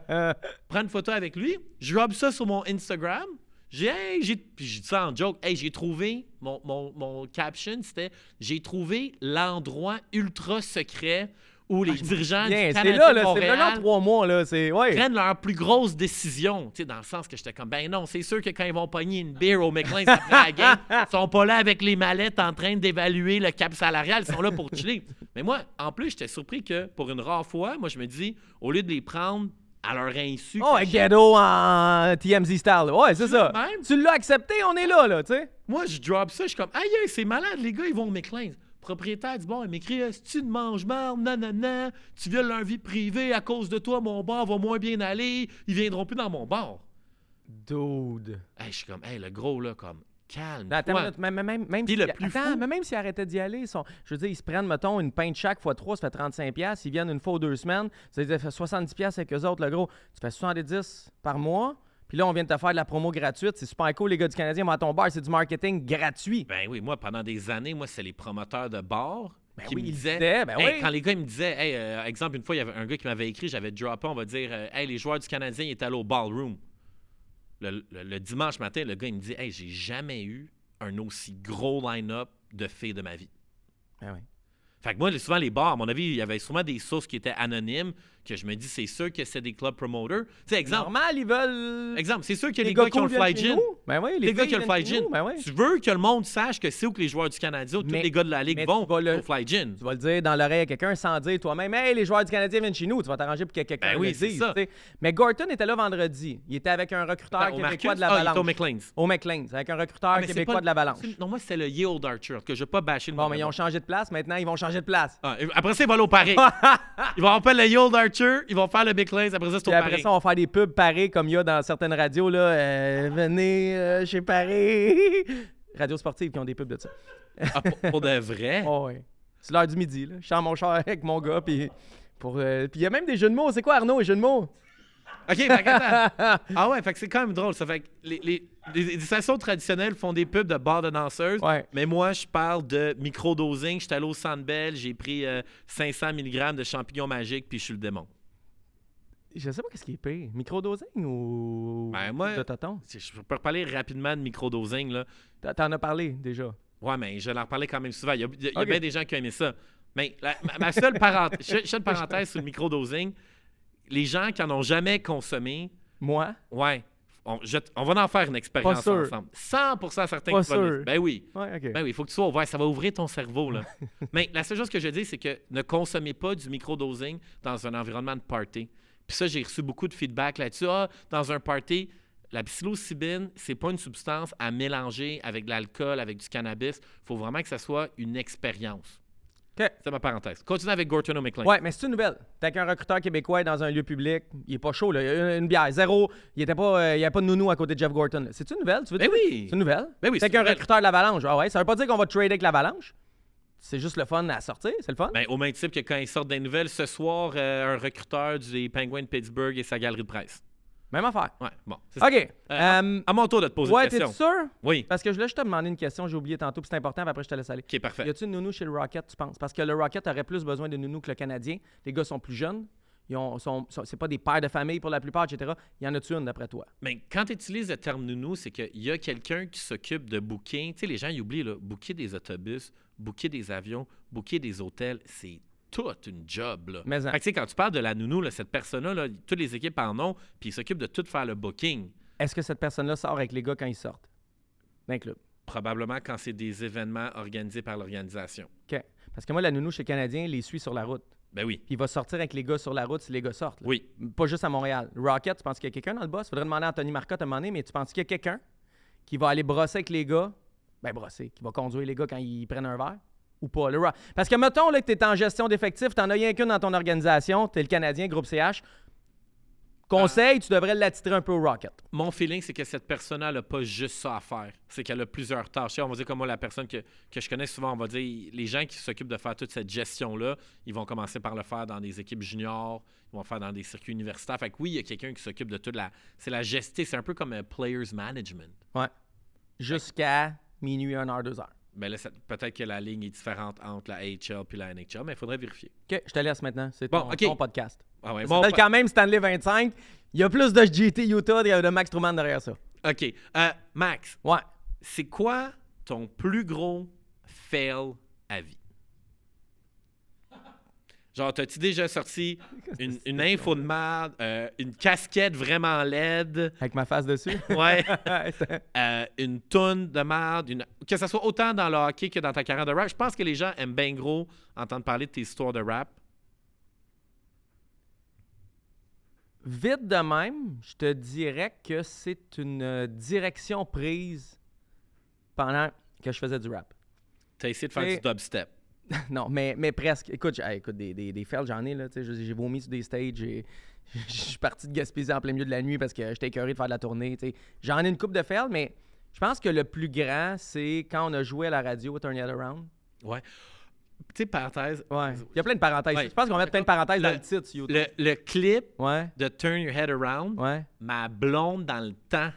Prends une photo avec lui. Je drop ça sur mon Instagram. J'ai, hey, j'ai, puis je dis ça en joke, hey, j'ai trouvé, mon, mon, mon caption, c'était J'ai trouvé l'endroit ultra secret où les dirigeants du Bien, c'est Canadien là, là, c'est Montréal là, trois mois, là. C'est. Ouais. prennent leurs plus grosses décisions. Tu sais, dans le sens que j'étais comme, ben non, c'est sûr que quand ils vont pogner une bière au McLean après la game, ils sont pas là avec les mallettes en train d'évaluer le cap salarial. Ils sont là pour chiller. Mais moi, en plus, j'étais surpris que pour une rare fois, moi, je me dis, au lieu de les prendre à leur insu. Oh, que- ghetto en TMZ style. Ouais, c'est ça. même? Tu l'as accepté, on est là, là, tu sais. Moi, je drop ça, je suis comme, aïe, c'est malade, les gars, ils vont au McLean. Propriétaire dit, bon, il m'écrit, tu ne manges marde, nanana, tu violes leur vie privée, à cause de toi, mon bar va moins bien aller, ils viendront plus dans mon bar. Dude. Hey, je suis comme, hey, le gros, là, comme, calme. Attends, minute, même, même, même Puis si, le plus attends, fou- mais même s'ils arrêtaient d'y aller, sont, je veux dire, ils se prennent, mettons, une pinte chaque fois 3, ça fait 35$. piastres. Ils viennent une fois ou deux semaines, ça fait 70$ piastres avec eux autres, le gros. Tu fais 70$ par mois, puis là, on vient de te faire de la promo gratuite. C'est super cool, les gars du Canadien vont à ton bar, c'est du marketing gratuit. Ben oui, moi, pendant des années, moi, c'est les promoteurs de bars Ben qui oui, me disaient. disaient, ben Hey, oui. Quand les gars ils me disaient, hey, euh, exemple, une fois, il y avait un gars qui m'avait écrit, j'avais droppé, on va dire, euh, hey, les joueurs du Canadien, ils étaient allés au ballroom. Le, le- le dimanche matin, le gars, il me dit, hey, j'ai jamais eu un aussi gros line-up de filles de ma vie. Ben oui. Fait que moi, souvent, les bars, à mon avis, il y avait sûrement des sources qui étaient anonymes, que je me dis, c'est sûr que c'est des club promoters. Tu sais, exemple, Normal, ils veulent. exemple c'est sûr que les, les gars, gars qui ont le fly gin. Ben oui, les, les gars qui ont le fly gin, Ben oui. tu veux que le monde sache que c'est où que les joueurs du Canadien, tous les gars de la Ligue vont le- au fly gin. Tu vas le dire dans l'oreille à quelqu'un sans dire toi-même, hey, les joueurs du Canadien viennent chez nous. Tu vas t'arranger pour que quelqu'un Ben oui, le dise. ça. Mais Gorton était là vendredi. Il était avec un recruteur Ben, québécois de la ah, est Balance. au McLean's. Au McLean's, avec un recruteur Ah, québécois de la Balance. c'est- Non, moi, c'est le Yield Archer, que je veux pas bâcher le Bon, mais ils ont changé de place. Maintenant, ils vont changer de place. Ah, après ça, ils vont aller au Paris. ils vont appeler le Yield Archer, ils vont faire le McLean's, après ça, c'est au après ça, on va faire des pubs parés comme il y a dans certaines radios. Là, euh, venez euh, chez Paris. Radio sportive qui ont des pubs de ça. Ah, pour, pour de vrai? Oh, ouais. C'est l'heure du midi. Là. Je suis dans mon char avec mon gars. Puis pour, euh, puis il y a même des jeux de mots. C'est quoi, Arnaud, les jeux de mots? OK, fait. Ah ouais, fait que c'est quand même drôle. Ça fait que les, les, les- les stations traditionnelles font des pubs de bars de danseuses. Ouais. Mais moi, je parle de micro-dosing. J'étais allé au Centre Bell, j'ai pris euh, 500 mg de champignons magiques, puis je suis le démon. Je sais pas qu'est-ce qui est pire. Microdosing ou Ben, moi- de tonton? Je peux reparler rapidement de micro-dosing, là. T'en- as parlé déjà. Ouais, mais je vais en reparler quand même souvent. Il y a, il y bien des gens qui ont aimé ça. Mais la- ma, ma seule parenthèse, je, parenthèse sur le microdosing. Les gens qui en ont jamais consommé, Moi? ouais, on, je- on va en faire une expérience ensemble. 100% certain Pas que sûr. Ben oui. Ouais, ok. Ben oui, il faut que tu sois ouvert. Ça va ouvrir ton cerveau, là. Mais la seule chose que je dis, c'est que ne consommez pas du microdosing dans un environnement de party. Puis ça, j'ai reçu beaucoup de feedback là-dessus. Ah, dans un party, la psilocybine, c'est pas une substance à mélanger avec de l'alcool, avec du cannabis. Il faut vraiment que ça soit une expérience. C'est ma parenthèse. Continue avec Gorton McLean. Ouais, mais c'est une nouvelle. T'es avec un recruteur québécois dans un lieu public. Il est pas chaud, là. Il a une, une bière, zéro. Il était pas, euh, il y avait pas de nounou à côté de Jeff Gorton. C'est une nouvelle? Tu veux Ben dire? oui. C'est une nouvelle? Ben oui, T'es c'est avec un une nouvelle. recruteur de l'Avalanche. Ah ouais, ça veut pas dire qu'on va trader avec l'Avalanche. C'est juste le fun à sortir, c'est le fun. Ben, au même type que quand ils sortent des nouvelles, ce soir, euh, un recruteur des Penguins de Pittsburgh et sa galerie de presse. Même affaire. Ouais, bon. c'est ça. OK. Euh, À mon tour de te poser ouais, une t'es question. sûr? Oui. Parce que je voulais juste te demander une question, j'ai oublié tantôt, puis c'est important, puis après je te laisse aller. OK, parfait. Y a-tu une nounou chez le Rocket, tu penses? Parce que le Rocket aurait plus besoin de nounou que le Canadien. Les gars sont plus jeunes. Ils ont, sont, sont- c'est pas des pères de famille pour la plupart, etc. Y en a-tu une d'après toi? Mais quand tu utilises le terme nounou, c'est qu'il y a quelqu'un qui s'occupe de booking. Tu sais, les gens, ils oublient, là, booker des autobus, booker des avions, booker des hôtels, c'est toute une job. Là. Mais en- Fait que, tu sais, quand tu parles de la nounou, là, cette personne-là, là, toutes les équipes en ont, puis il s'occupe de tout faire le booking. Est-ce que cette personne-là sort avec les gars quand ils sortent? D'un club. Probablement quand c'est des événements organisés par l'organisation. OK. Parce que moi, la nounou chez Canadien les suit sur la route. Ben oui. Puis il va sortir avec les gars sur la route si les gars sortent. là. Oui. Pas juste à Montréal. Rocket, tu penses qu'il y a quelqu'un dans le boss? Faudrait demander à Anthony Marcotte à un moment donné, mais tu penses qu'il y a quelqu'un qui va aller brosser avec les gars? Ben, brosser. Qui va conduire les gars quand ils prennent un verre? Ou pas? Le Parce que mettons là, que tu es en gestion d'effectifs, t'en as rien qu'une dans ton organisation, tu es le Canadien, groupe CH. Conseil, tu devrais l'attitrer un peu au Rocket. Mon feeling, c'est que cette personne-là n'a pas juste ça à faire. C'est qu'elle a plusieurs tâches. Tu On va dire comme moi, la personne que, que je connais souvent, on va dire, les gens qui s'occupent de faire toute cette gestion-là, ils vont commencer par le faire dans des équipes juniors, ils vont le faire dans des circuits universitaires. Fait que oui, il y a quelqu'un qui s'occupe de toute la... C'est la gestion, c'est un peu comme un players management. Ouais. Jusqu'à minuit, 1h, 2h. Mais là, peut-être que la ligne est différente entre la AHL et la NHL, mais il faudrait vérifier. OK, je te laisse maintenant. C'est Bon, ton, podcast. Ah ouais, bon, quand même Stanley 25. Il y a plus de GT Utah et de Max Truman derrière ça. OK. Euh, Max, Ouais. c'est quoi ton plus gros fail à vie? Genre, t'as-tu déjà sorti une, une info de merde, euh, une casquette vraiment laide, Avec ma face dessus? ouais, euh, une tonne de merde, une- que ce soit autant dans le hockey que dans ta carrière de rap. Je pense que les gens aiment bien gros entendre parler de tes histoires de rap. Vite de même, je te dirais que c'est une euh, direction prise pendant que je faisais du rap. T'as essayé de faire Et- du dubstep. non, mais, mais presque. Écoute, hey, écoute des, des, des fails, j'en ai. là. J'ai vomi sur des stages. Je suis parti de Gaspésie en plein milieu de la nuit parce que j'étais écœuré de faire de la tournée. J'en ai une coupe de fails, mais je pense que le plus grand, c'est quand on a joué à la radio Turn It Around. Ouais. Tu sais, parenthèse, Ouais. Il y a plein de parenthèses. Ouais. Je pense qu'on va mettre plein de parenthèses dans Le- titre sur YouTube. le, le clip Ouais, de Turn Your Head Around, ouais. ma blonde dans le temps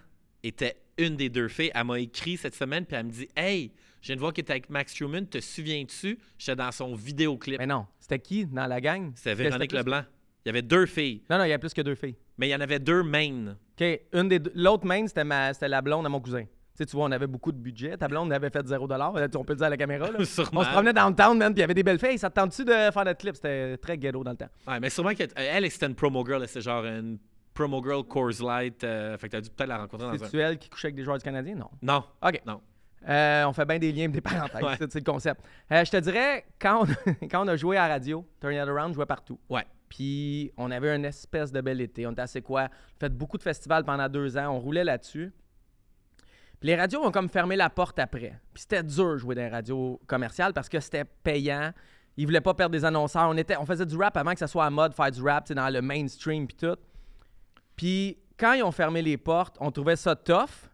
était une des deux filles. Elle m'a écrit cette semaine, puis elle me dit Hey, je viens de voir que tu avec Max Truman, te souviens-tu? J'étais dans son vidéoclip. Mais non, c'était qui dans la gang? C'était Véronique plus- Leblanc. Il y avait deux filles, Non, non, il y a plus que deux filles. mais il y en avait deux main. OK, une des deux- l'autre main, c'était ma c'était la blonde à mon cousin. Tu sais, tu vois, on avait beaucoup de budget. Ta blonde avait fait 0 On peut le dire à la caméra. Là. Sûrement. On se promenait dans le town, man, puis il y avait des belles filles. Ça te tente-tu de faire notre clip? C'était très ghetto dans le temps. Ouais, mais sûrement qu'elle, elle, c'était une promo girl. C'était genre une promo girl Coors Light. euh, fait que t'as dû peut-être la rencontrer dans un. C'est-tu elle qui couchait avec des joueurs du Canadien? Non. Non. OK. Non. Euh, on fait bien des liens des parenthèses. Ouais. C'est le concept. Euh, je te dirais, quand on, quand on a joué à la radio, Turn It Around, je jouais partout. Ouais. Puis on avait une espèce de bel été. On était assez quoi? On a fait beaucoup de festivals pendant deux ans. On roulait là-dessus. Puis les radios ont comme fermé la porte après. Puis c'était dur de jouer dans les radios commerciales parce que c'était payant. Ils voulaient pas perdre des annonceurs. On, était, on faisait du rap avant que ça soit à mode faire du rap, dans le mainstream puis tout. Puis quand ils ont fermé les portes, on trouvait ça tough.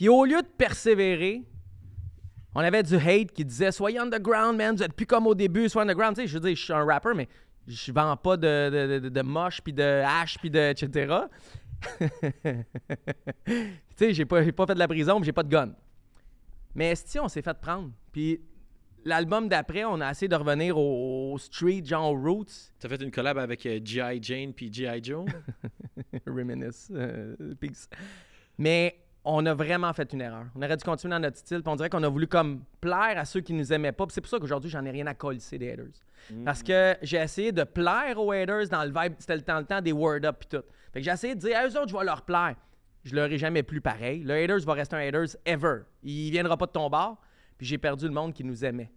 Puis au lieu de persévérer, on avait du hate qui disait Soyez underground, man, vous êtes plus comme au début, soyez underground. Tu sais, je veux dire, je suis un rapper, mais je vends pas de, de, de, de moche, puis de hache, puis de etc. tu sais, j'ai pas, pas fait de la prison, puis j'ai pas de gun. Mais si on s'est fait prendre. Puis l'album d'après, on a essayé de revenir au, au street, genre aux roots. T'as fait une collab avec euh, G.I. Jane puis G.I. Joe? Reminisce. euh, peace. Mais on a vraiment fait une erreur. On aurait dû continuer dans notre style. Puis on dirait qu'on a voulu comme plaire à ceux qui nous aimaient pas. C'est pour ça qu'aujourd'hui, j'en ai rien à coller des haters. Parce que j'ai essayé de plaire aux haters dans le vibe. C'était le temps, le temps des word up puis tout. Fait que j'ai essayé de dire à eux autres, je vais leur plaire. Je leur ai jamais plus pareil. Le haters va rester un haters ever. Il viendra pas de ton bord. Puis j'ai perdu le monde qui nous aimait.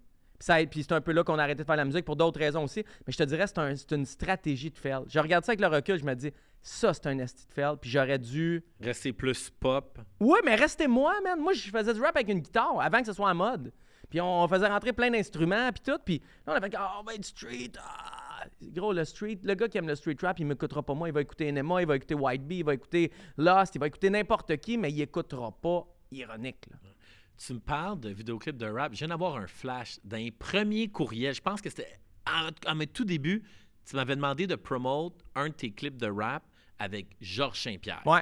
Puis, c'est un peu là qu'on a arrêté de faire la musique pour d'autres raisons aussi. Mais je te dirais, c'est un- c'est une stratégie de fail. Je regarde ça avec le recul, je me dis, ça, c'est un esti de fail. Puis j'aurais dû. Rester plus pop. Ouais, mais restez moi, man. Moi, je faisais du rap avec une guitare avant que ce soit en mode. Puis on faisait rentrer plein d'instruments, puis tout. Puis là, on a fait, oh, on va être street. ah. Gros, le street, le gars qui aime le street rap, il m'écoutera pas moi. Il va écouter NMA, il va écouter White Bee, il va écouter Lost, il va écouter n'importe qui, mais il écoutera pas ironique. là. Tu me parles de vidéoclip de rap. Je viens d'avoir un flash d'un premier courriel. Je pense que c'était à, à mes tout débuts. Tu m'avais demandé de promote un de tes clips de rap avec Georges Saint-Pierre. Ouais.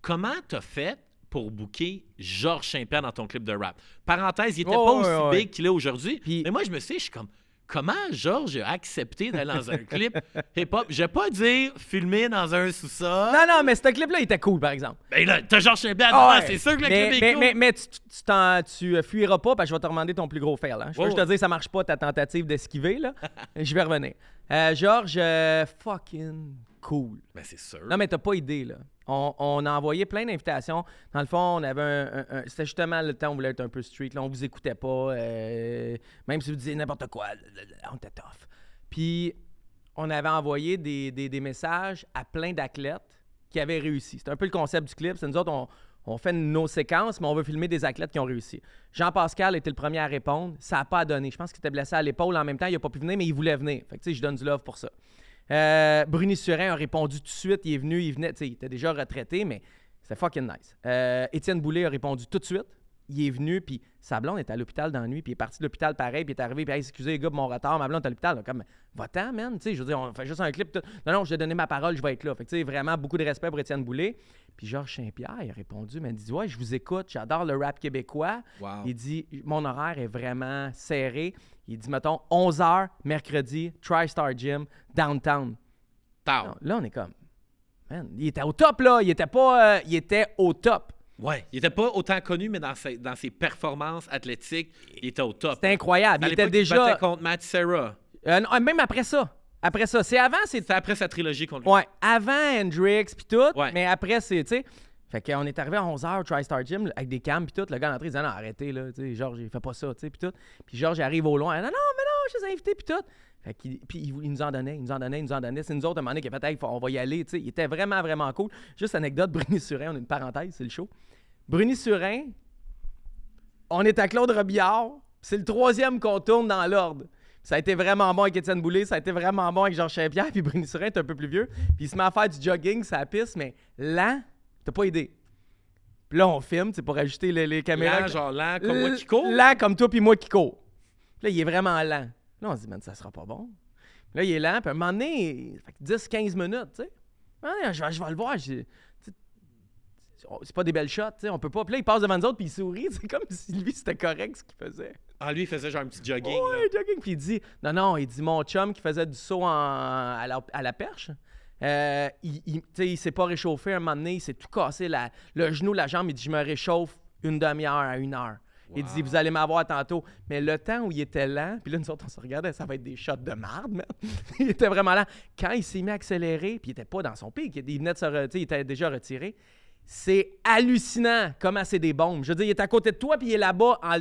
Comment t'as fait pour booker Georges Saint-Pierre dans ton clip de rap? Parenthèse, il était Oh, pas ouais, aussi ouais. big qu'il est aujourd'hui. Puis- Mais moi, je me suis dit, je suis comme, comment Georges a accepté d'aller dans un clip hip-hop? Je vais pas dire filmer dans un sous-sol. Non, non, mais ce clip-là, il était cool, par exemple. Ben là, t'as Georges Saint-Pierre Ah ouais. c'est sûr que le mais, clip mais, est cool. mais, mais tu, tu, tu t'en- tu, fuiras pas parce que je vais te demander ton plus gros fail. Hein. Je veux Ouais, juste te dire, ça marche pas ta tentative d'esquiver. là. je vais revenir. Euh, Georges, euh, fucking cool. Ben, c'est sûr. Non, mais t'as pas idée, là. On, a envoyé plein d'invitations. Dans le fond, on avait un. C'était justement le temps où on voulait être un peu street. Là, on vous écoutait pas. euh, même si vous disiez n'importe quoi, on était tough. Puis, on avait envoyé des, messages à plein d'athlètes qui avaient réussi. C'est un peu le concept du clip. C'est nous autres, on, fait nos séquences, mais on veut filmer des athlètes qui ont réussi. Jean-Pascal était le premier à répondre. Ça n'a pas donné. Je pense qu'il était blessé à l'épaule en même temps. Il n'a pas pu venir, mais il voulait venir. Fait que, je donne du love pour ça. Euh, Bruni Surin a répondu tout de suite. Il est venu, il venait, il était déjà retraité, mais c'était fucking nice. Euh, Étienne Boulay a répondu tout de suite. Il est venu, puis sa blonde était à l'hôpital dans la nuit, puis il est parti de l'hôpital pareil, puis il est arrivé, puis excusez les gars mon retard, ma blonde est à l'hôpital. Comme, va-t'en, man. Tu sais, je veux dire, on fait juste un clip. Non, non, je vais donner ma parole, je vais être là. Fait que, tu sais, vraiment beaucoup de respect pour Étienne Boulay. Puis Georges Saint-Pierre, il a répondu, mais il dit Ouais, je vous écoute, j'adore le rap québécois. Il dit Mon horaire est vraiment serré. Il dit, mettons, 11h, mercredi, TriStar Gym, downtown. là, on est comme Man, il était au top, là. Il était pas. Euh, il était au top. Ouais, il était pas autant connu, mais dans ses, dans ses performances athlétiques, il était au top. C'était incroyable. il était déjà. Il contre Matt Serra. Euh, même après ça. Après ça. C'est avant. C'est après sa trilogie contre lui. Ouais, avant Hendrix puis tout. Mais après, c'est. Tu sais. Fait qu'on est arrivé à 11h, TriStar Gym, avec des cams, puis tout. Le gars d'entrée, il disait, non, arrêtez, là. Tu sais, Georges, il fait pas ça, tu sais, puis tout. Puis Georges, arrive au loin. Non, non, mais non, je les invités, puis tout. Fait puis il, nous en donnait, il nous en donnait, il nous en donnait. C'est nous autres, à un moment donné, qui a fait, hey, on va y aller, tu sais. Il était vraiment, vraiment cool. Juste anecdote, Bruni Surin, on a une parenthèse, c'est le show. Bruni Surin, on est à Claude Robillard, c'est le troisième qu'on tourne dans l'ordre. Ça a été vraiment bon avec Étienne Boulay, ça a été vraiment bon avec Georges Saint-Pierre, puis Bruni Surin est un peu plus vieux. Puis il se met à faire du jogging, ça piste, mais lent, t'as pas aidé. Puis là, on filme, c'est pour ajouter les, caméras. Lent, genre lent, comme moi qui cours. Lent comme toi puis moi qui cours. Puis là, il est vraiment lent. Là, on se dit, man, ça sera pas bon. Là, il est lent, puis à un moment donné, 10-15 minutes, tu sais. je, je, vais le voir. C'est pas des belles shots, tu sais. On peut pas. Puis là, il passe devant nous autres, puis il sourit. C'est comme si lui, c'était correct ce qu'il faisait. Ah, lui, il faisait genre un petit jogging. Ouais, jogging. Puis il dit, non, non, il dit, mon chum qui faisait du saut à, la, perche. Euh, il, il, il s'est pas réchauffé un moment donné, il s'est tout cassé le genou, la jambe. Il dit Je me réchauffe une demi-heure à une heure. Il dit Vous allez m'avoir tantôt. Mais le temps où il était lent, puis là, nous autres, on se regardait, ça va être des shots de marde, man. il était vraiment lent. Quand il s'est mis à accélérer, puis il était pas dans son pic, il venait de se il était déjà retiré. C'est hallucinant comment c'est des bombes. Je veux dire, il est à côté de toi, puis il est là-bas en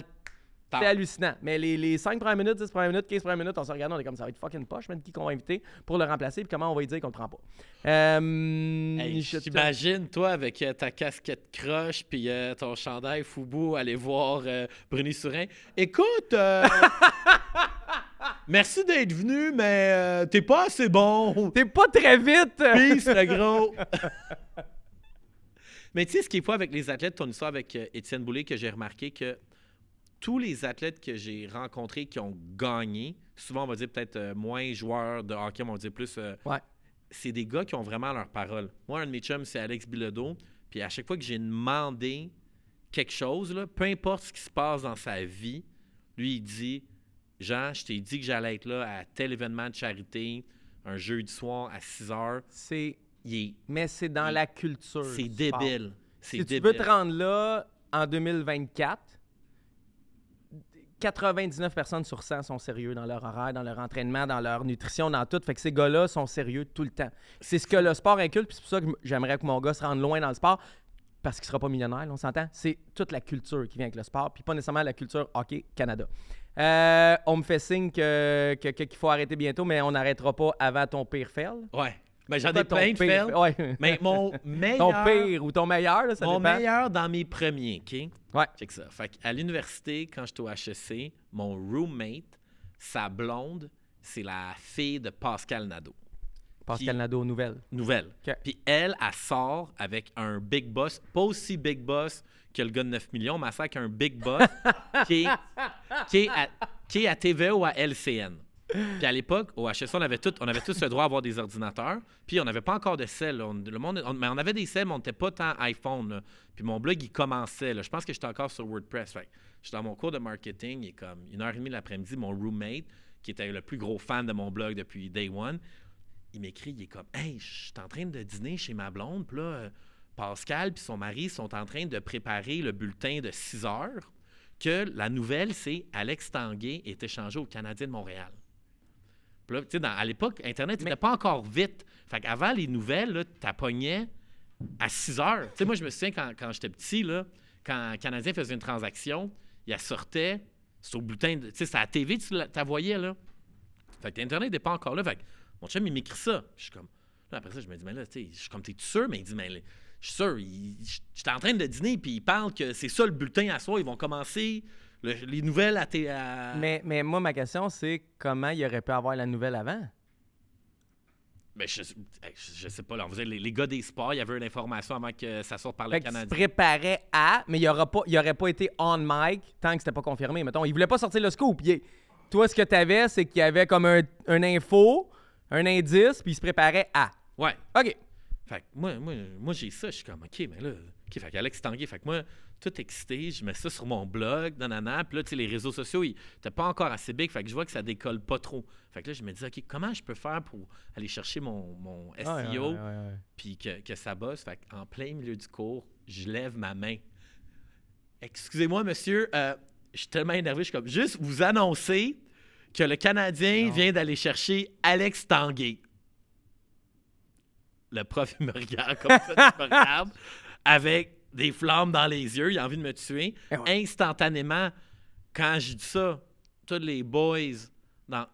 c'est hallucinant. Mais les, les 5 premières minutes, 10 premières minutes, 15 premières minutes, on se regarde, on est comme ça va être fucking poche, mais qui qu'on va inviter pour le remplacer, puis comment on va lui dire qu'on le prend pas. Euh, J'imagine, toi, avec euh, ta casquette croche, puis euh, ton chandail foubou, aller voir euh, Bruni Sourin. Écoute, merci d'être venu, mais t'es pas assez bon. T'es pas très vite. Peace, le gros. mais tu sais, ce qui est pas avec les athlètes, ton histoire avec Étienne Boulay, que j'ai remarqué que tous les athlètes que j'ai rencontrés qui ont gagné, souvent on va dire peut-être euh, moins joueurs de hockey, on va dire plus. Euh, c'est des gars qui ont vraiment leur parole. Moi, un de mes chums, c'est Alex Bilodeau. Puis à chaque fois que j'ai demandé quelque chose, là, peu importe ce qui se passe dans sa vie, lui, il dit Jean, je t'ai dit que j'allais être là à tel événement de charité, un jeudi soir à 6 heures. C'est. Mais c'est dans la culture. C'est débile. Si tu veux te rendre là en 2024, 99 personnes sur 100 sont sérieux dans leur horaire, dans leur entraînement, dans leur nutrition, dans tout. Fait que ces gars-là sont sérieux tout le temps. C'est ce que le sport inculte, puis c'est pour ça que j'aimerais que mon gars se rende loin dans le sport, parce qu'il sera pas millionnaire, on s'entend. C'est toute la culture qui vient avec le sport, puis pas nécessairement la culture hockey Canada. Euh, on me fait signe qu'il que, faut arrêter bientôt, mais on n'arrêtera pas avant ton pire fail. Ouais. Ben, j'en ai plein de fails. Ouais. Mais mon meilleur. Ton pire ou ton meilleur, là, ça Mon meilleur dans mes premiers, OK? Ouais. Check ça. Fait à l'université, quand j'étais au HEC, mon roommate, sa blonde, c'est la fille de Pascal Nadeau. Pascal Nadeau, nouvelle. Nouvelle. Puis elle, elle sort avec un big boss, pas aussi big boss que le gars de 9 millions, mais elle sort avec un big boss qui, est, qui, est à, qui est à TVA ou à LCN. Puis à l'époque, au HSO, on avait, tout, on avait tous le droit d'avoir des ordinateurs. Puis on n'avait pas encore de sel. le monde, mais on avait des selles, mais on n'était pas tant iPhone. Puis mon blog, il commençait. Je pense que j'étais encore sur WordPress. Fait, j'étais dans mon cours de marketing. Et comme une heure et demie l'après-midi, mon roommate, qui était le plus gros fan de mon blog depuis day one, il m'écrit, il est comme Hey, je suis en train de dîner chez ma blonde. Puis là, euh, Pascal puis son mari sont en train de préparer le bulletin de 6 heures. Que la nouvelle, c'est Alex Tanguay est échangé au Canadien de Montréal à l'époque, Internet n'était pas encore vite. Fait qu'avant les nouvelles, tu t'appognais à 6 heures. moi, je me souviens quand, quand j'étais petit, là, quand un Canadien faisait une transaction, il sortait, c'était au bulletin, tu sais, c'était à la TV, tu la voyais, là. Fait que Internet n'était pas encore là. Fait que mon chum, il m'écrit ça. Je suis comme, après ça, je me dis, mais là, tu sais, je suis comme, t'es sûr? Mais il dit, mais je suis sûr, j'étais en train de dîner, puis il parle que c'est ça le bulletin à soi, ils vont commencer les nouvelles à, tes, Mais, mais moi, ma question, c'est comment il aurait pu avoir la nouvelle avant? Mais je, je, sais pas, là, on les, les, gars des sports, il y avait une information avant que ça sorte par le Canadien. Ils se préparaient à, mais il n'aurait pas, pas été on mic tant que c'était pas confirmé. Mettons, il voulait pas sortir le scoop. toi, ce que tu avais, c'est qu'il y avait comme un, un, info, un indice, puis il se préparait à. Ouais. OK. Fait que moi, moi, moi j'ai ça, je suis comme, OK, mais là, OK, fait qu'Alex Tanguay, fait que moi, tout excité, je mets ça sur mon blog, nanana, puis là, tu sais, les réseaux sociaux, ils n'étaient pas encore assez big, fait que je vois que ça décolle pas trop. Fait que là, je me dis, OK, comment je peux faire pour aller chercher mon, mon SEO, puis que, que, ça bosse? Fait qu'en plein milieu du cours, je lève ma main. Excusez-moi, monsieur, euh, je suis tellement énervé, je suis comme, juste vous annoncer que le Canadien vient d'aller chercher Alex Tanguay. Le prof, il me regarde comme ça, il me regarde, avec des flammes dans les yeux, il a envie de me tuer. Eh Instantanément, quand je dis ça, tous les boys,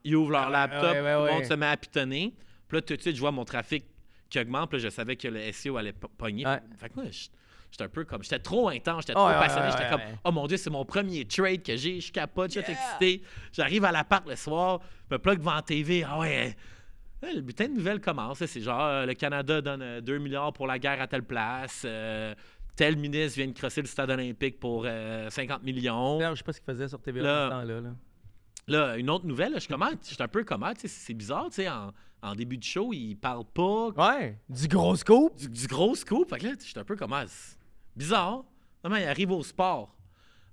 ils ouvrent leur laptop, tout le monde se met à pitonner. Puis là, tout de suite, je vois mon trafic qui augmente. Puis là, je savais que le SEO allait pogner. Fait que moi, j'étais un peu comme. J'étais trop intense, j'étais trop passionné. j'étais comme, oh mon Dieu, c'est mon premier trade que j'ai. Je capote, je suis excité. J'arrive à l'appart le soir, je me plug devant la TV. Ah ouais. Le bulletin de nouvelles commence. C'est genre, euh, le Canada donne 2 euh, milliards pour la guerre à telle place. Euh, tel ministre vient de crosser le stade olympique pour 50 euh, millions. je sais pas ce qu'il faisait sur TV là, temps-là. Là. une autre nouvelle, je suis un peu comment, c'est bizarre, tu sais, en, début de show, il parle pas. Ouais, du gros scoop. Du, gros scoop, fait que là, je suis un peu comment, bizarre. Non, mais il arrive au sport?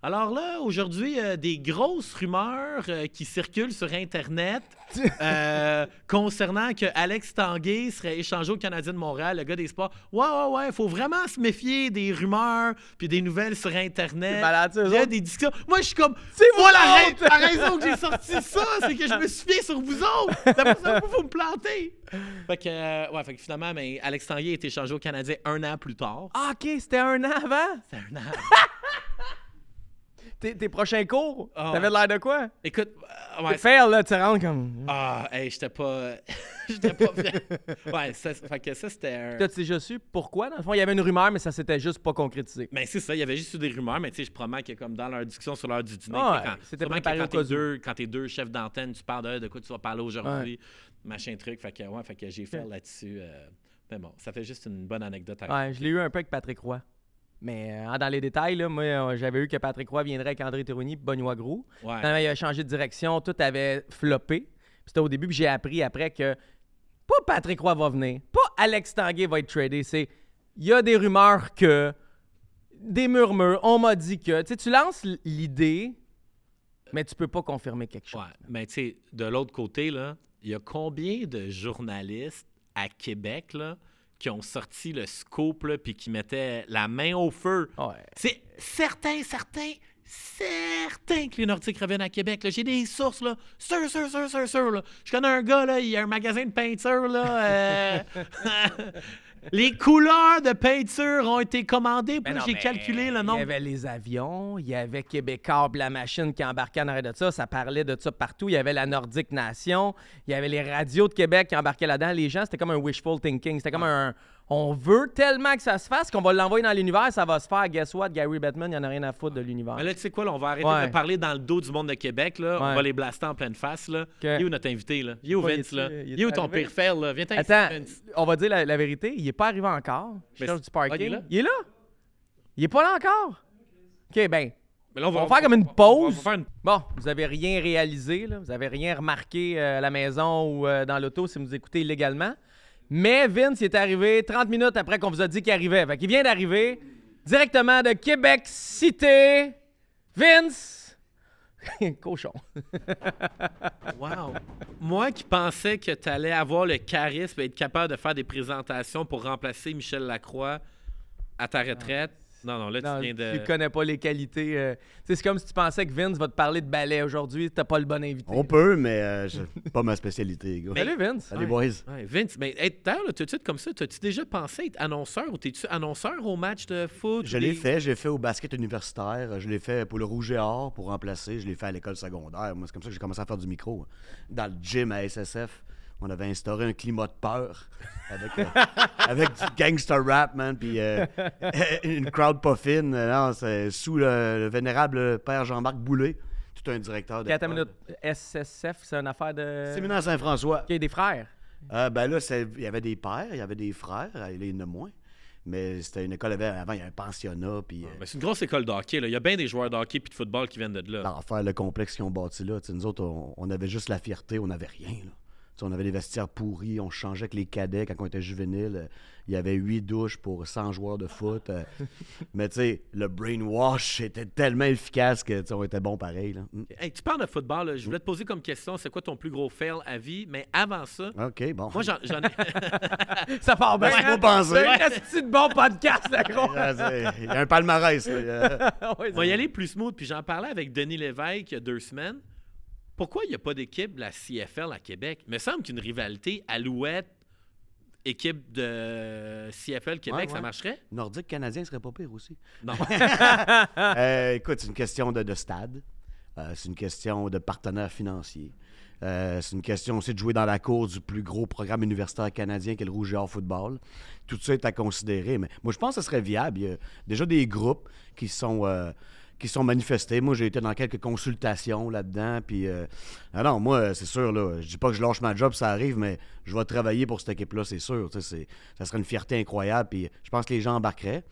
Alors là, aujourd'hui, euh, des grosses rumeurs euh, qui circulent sur Internet euh, concernant que Alex Tanguay serait échangé au Canadien de Montréal, le gars des sports. Ouais, ouais, ouais, il faut vraiment se méfier des rumeurs puis des nouvelles sur Internet. Il y a des discussions. Moi, je suis comme. C'est moi la, la, raison que j'ai sorti ça, c'est que je me suis fié sur vous autres. D'après ça, vous, vous me plantez. Fait que, ouais, fait que finalement, mais Alex Tanguay a été échangé au Canadien un an plus tard. Ah, OK, c'était un an avant? C'était un an tes, prochains cours, ah. t'avais l'air de quoi? Écoute, euh, ouais. Fail, là, tu rentres comme. Ah, hey, j'étais pas. j'étais pas. ouais, ça, fait que ça, c'était un. T'as déjà su pourquoi? Dans le fond, il y avait une rumeur, mais ça s'était juste pas concrétisé. Mais ben, c'est ça, il y avait juste eu des rumeurs, mais tu sais, je promets que comme dans leur discussion sur l'heure du dîner, ah, c'était préparé quand, t'es deux, quand t'es deux chefs d'antenne, tu parles de, de quoi tu vas parler aujourd'hui, machin truc. Fait que, ouais, fait que j'ai fait là-dessus. Euh, mais bon, ça fait juste une bonne anecdote à Ouais, je l'ai eu un peu avec Patrick Roy. Mais euh, dans les détails, là, moi, euh, j'avais eu que Patrick Roy viendrait avec André Thérouni et Benoît Gros. Ouais. Quand il a changé de direction, tout avait floppé. C'était au début, que j'ai appris après que pas Patrick Roy va venir, pas Alex Tanguay va être tradé. C'est il y a des rumeurs que, des murmures, on m'a dit que. Tu sais, tu lances l'idée, mais tu peux pas confirmer quelque chose. Ouais, mais tu sais, de l'autre côté, là, il y a combien de journalistes à Québec, là, qui ont sorti le scoop, puis qui mettaient la main au feu. C'est certain, certain, certain que les Nordiques reviennent à Québec. J'ai des sources, là. Sûr, sûr, sûr, sûr, sûr. Là. Je connais un gars, là, il a un magasin de peinture, là. Euh, Les couleurs de peinture ont été commandées. Puis j'ai calculé le nombre. Il y avait les avions, il y avait Québécois, la machine qui embarquait en arrière de ça. Ça parlait de ça partout. Il y avait la Nordique Nation. Il y avait les radios de Québec qui embarquaient là-dedans. Les gens, c'était comme un wishful thinking. C'était comme un, on veut tellement que ça se fasse qu'on va l'envoyer dans l'univers, ça va se faire. Guess what? Gary Bettman, il n'y en a rien à foutre de l'univers. Mais là, tu sais quoi, on va arrêter de parler dans le dos du monde de Québec. Là. On va les blaster en pleine face. Là. Okay. Il est où notre invité? Là? Il est où Vince? Là? Il est où ton pire fail? Là? Viens Attends, on va dire la, vérité. Il n'est pas arrivé encore. Je cherche du parking. il, est là? il est là? Il n'est pas là encore? OK, ben. Mais là, on, va, faire comme une pause. Bon, vous n'avez rien réalisé, là. vous n'avez rien remarqué euh, à la maison ou euh, dans l'auto si vous écoutez illégalement. Mais Vince il est arrivé 30 minutes après qu'on vous a dit qu'il arrivait. Fait qu'il vient d'arriver directement de Québec Cité. Vince! Cochon. wow. Moi qui pensais que tu allais avoir le charisme et être capable de faire des présentations pour remplacer Michel Lacroix à ta retraite. Non, non, là, tu viens de. Tu connais pas les qualités. Euh, c'est comme si tu pensais que Vince va te parler de ballet aujourd'hui. T'as pas le bon invité. On peut, mais euh, c'est pas ma spécialité, gars. Salut, Vince. Salut, boys. Vince, mais être là, tout de suite comme ça, t'as-tu déjà pensé être annonceur ou t'es-tu annonceur au match de foot? Je l'ai fait. J'ai fait au basket universitaire. Je l'ai fait pour le Rouge et Or pour remplacer. Je l'ai fait à l'école secondaire. Moi, c'est comme ça que j'ai commencé à faire du micro. Dans le gym à SSF on avait instauré un climat de peur avec, euh, du gangster rap, man, puis euh, une crowd pas fine. Non, c'est sous le, vénérable père Jean-Marc Boulet, tout un directeur de. Attends une minute, SSF, c'est une affaire de. Séminaire Saint-François. Il y a des frères. Euh, ben là, il y avait des pères, il y avait des frères, il y en a moins. Mais c'était une école, avant, il y avait un pensionnat, puis euh, c'est une grosse école de hockey. là. Il y a bien des joueurs de hockey puis de football qui viennent de là. l'enfer, le complexe qu'ils ont bâti là. Nous autres, on, on avait juste la fierté, on n'avait rien. Là. On avait des vestiaires pourris, on changeait avec les cadets quand on était juvénile. Il y avait huit douches pour 100 joueurs de foot. euh. Mais tu sais, le brainwash était tellement efficace que on était bon pareil. Là. Mm. Hey, tu parles de football. là. Je voulais te poser comme question, c'est quoi ton plus gros fail à vie? Mais avant ça, OK, bon. moi, j'en ai... Ça part bien. Hein? penser. C'est un bon podcast, là, gros. Il y a un palmarès. là. Ouais, On va y aller plus smooth. Puis j'en parlais avec Denis Lévesque il y a deux semaines. Pourquoi il n'y a pas d'équipe de la CFL à Québec? Il me semble qu'une rivalité Alouette, équipe de CFL Québec, Ouais, ça marcherait? Nordique canadien serait pas pire aussi. Non. Euh, écoute, c'est une question de, de stade. Euh, c'est une question de partenaires financiers. Euh, c'est une question aussi de jouer dans la cour du plus gros programme universitaire canadien qu'est le Rouge et Or Football. Tout ça est à considérer. Mais moi, je pense que ce serait viable. Il y a déjà des groupes qui sont, qui sont manifestés. Moi, j'ai été dans quelques consultations là-dedans. Puis, euh, ah non, moi, c'est sûr, là, je dis pas que je lâche ma job, ça arrive, mais je vais travailler pour cette équipe-là, c'est sûr. Ça serait une fierté incroyable. Puis, je pense que les gens embarqueraient.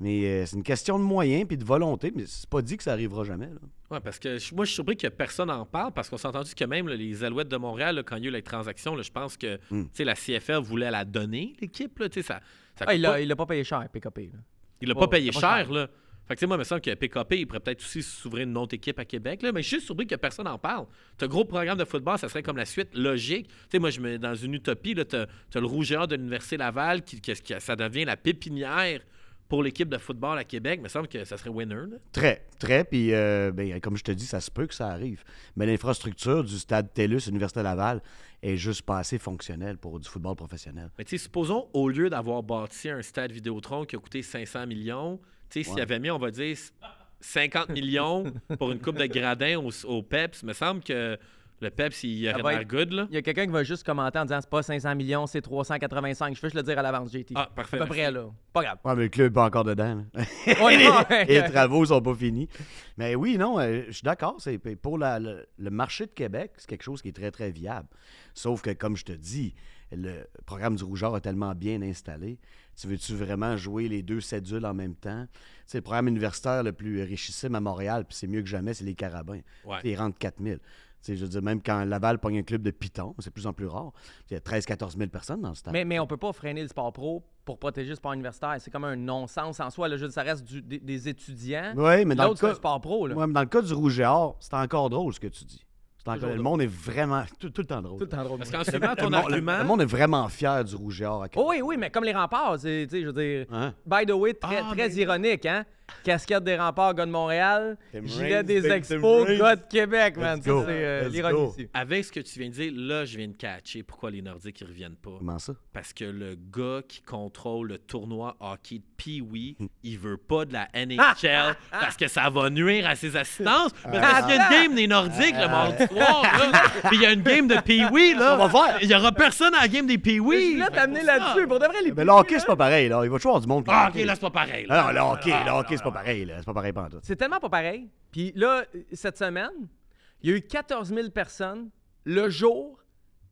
Mais euh, c'est une question de moyens puis de volonté, mais c'est pas dit que ça arrivera jamais. Oui, parce que je- moi, je suis surpris que personne n'en parle parce qu'on s'est entendu que même là, les Alouettes de Montréal, là, quand il y a eu les transactions, là, je pense que Mm. tu sais, la CFL voulait la donner, l'équipe. là, tu sais, Ça, ça Ah, il l'a pas- il l'a pas payé cher, PKP. là. Il l'a Oh, pas payé pas cher, là. Fait que, tu sais, moi, il me semble que PKP, il pourrait peut-être aussi s'ouvrir une autre équipe à Québec, là. Mais je suis juste surpris que personne n'en parle. T'as un gros programme de football, ça serait comme la suite logique. Tu sais, moi, je me dans une utopie, là, t'as as le Rouge et Or de l'Université Laval, qui, qui- qui- ça devient la pépinière pour l'équipe de football à Québec. Il me semble que ça serait winner, là. Très, très. Puis, euh, ben, comme je te dis, ça se peut que ça arrive. Mais l'infrastructure du stade TELUS, Université Laval, est juste pas assez fonctionnelle pour du football professionnel. Mais tu sais, supposons, au lieu d'avoir bâti un stade Vidéotron qui a coûté 500 millions, tu s'il Ouais. avait mis, on va dire, 50 millions pour une coupe de gradins au, au PEPS, il me semble que le PEPS, il aurait être- good, là. Il y a quelqu'un qui va juste commenter en disant c'est pas 500 millions, c'est 385. Je juste le dire à l'avance, JT. Ah, parfait. à peu près, là. Pas grave. Ouais, mais le club n'est pas encore dedans. là. Ouais, les, ouais. les travaux sont pas finis. Mais oui, non, euh, je suis d'accord. C'est pour la- le, le marché de Québec, c'est quelque chose qui est très, très viable. Sauf que, comme je te dis, le programme du Rougeur est tellement bien installé. Tu veux-tu vraiment jouer les deux cédules en même temps? C'est le programme universitaire le plus richissime à Montréal, puis c'est mieux que jamais, c'est les Carabins. Ouais. Ils rentrent 4000. Tu sais, je veux dire, même quand Laval pogne un club de Python, c'est de plus en plus rare. Il y a 13-14 000 personnes dans le stade. Mais, mais on peut pas freiner le sport pro pour protéger le sport universitaire. C'est comme un non-sens en soi. Là, je veux dire, ça reste du- des, des étudiants. Oui, mais dans le cas... un sport pro. Là. Ouais, mais dans le cas du rouge et or, c'est encore drôle ce que tu dis. C'est encore- le drôle. monde est vraiment. Tout, tout le temps drôle. Tout le temps drôle. Parce qu'en suivant ton le, monde- le- argument, le monde est vraiment fier du rouge et or à. Oh oui, oui, mais comme les remparts, tu sais, je veux dire. Hein? By the way, très, Ah, très mais- ironique, hein? Casquette des remparts, gars de Montréal. Gilet des expos, gars de Québec, man. C'est euh, l'ironie ici. avec ce que tu viens de dire, là, je viens de catcher pourquoi les Nordiques ne reviennent pas. Comment ça? Parce que le gars qui contrôle le tournoi hockey de Pee-Wee, il veut pas de la NHL parce que ça va nuire à ses assistances. Parce Ah. qu'il y a une game des Nordiques le mardi soir, là, puis il y a une game de Pee-Wee, là. On va faire. Il y aura personne à la game des Je Pee-Wee. voulais t'amener là-dessus. Pour de vrai, les Mais le hockey, c'est pas pareil. Là. Il va toujours avoir du monde. Ah, ok, là, c'est pas pareil. Ah là. non, le hockey, Ah, le hockey, non, c'est pas non. pareil. là. C'est pas pareil pantoute. C'est tellement pas pareil. Puis là, cette semaine, il y a eu 14 000 personnes le jour,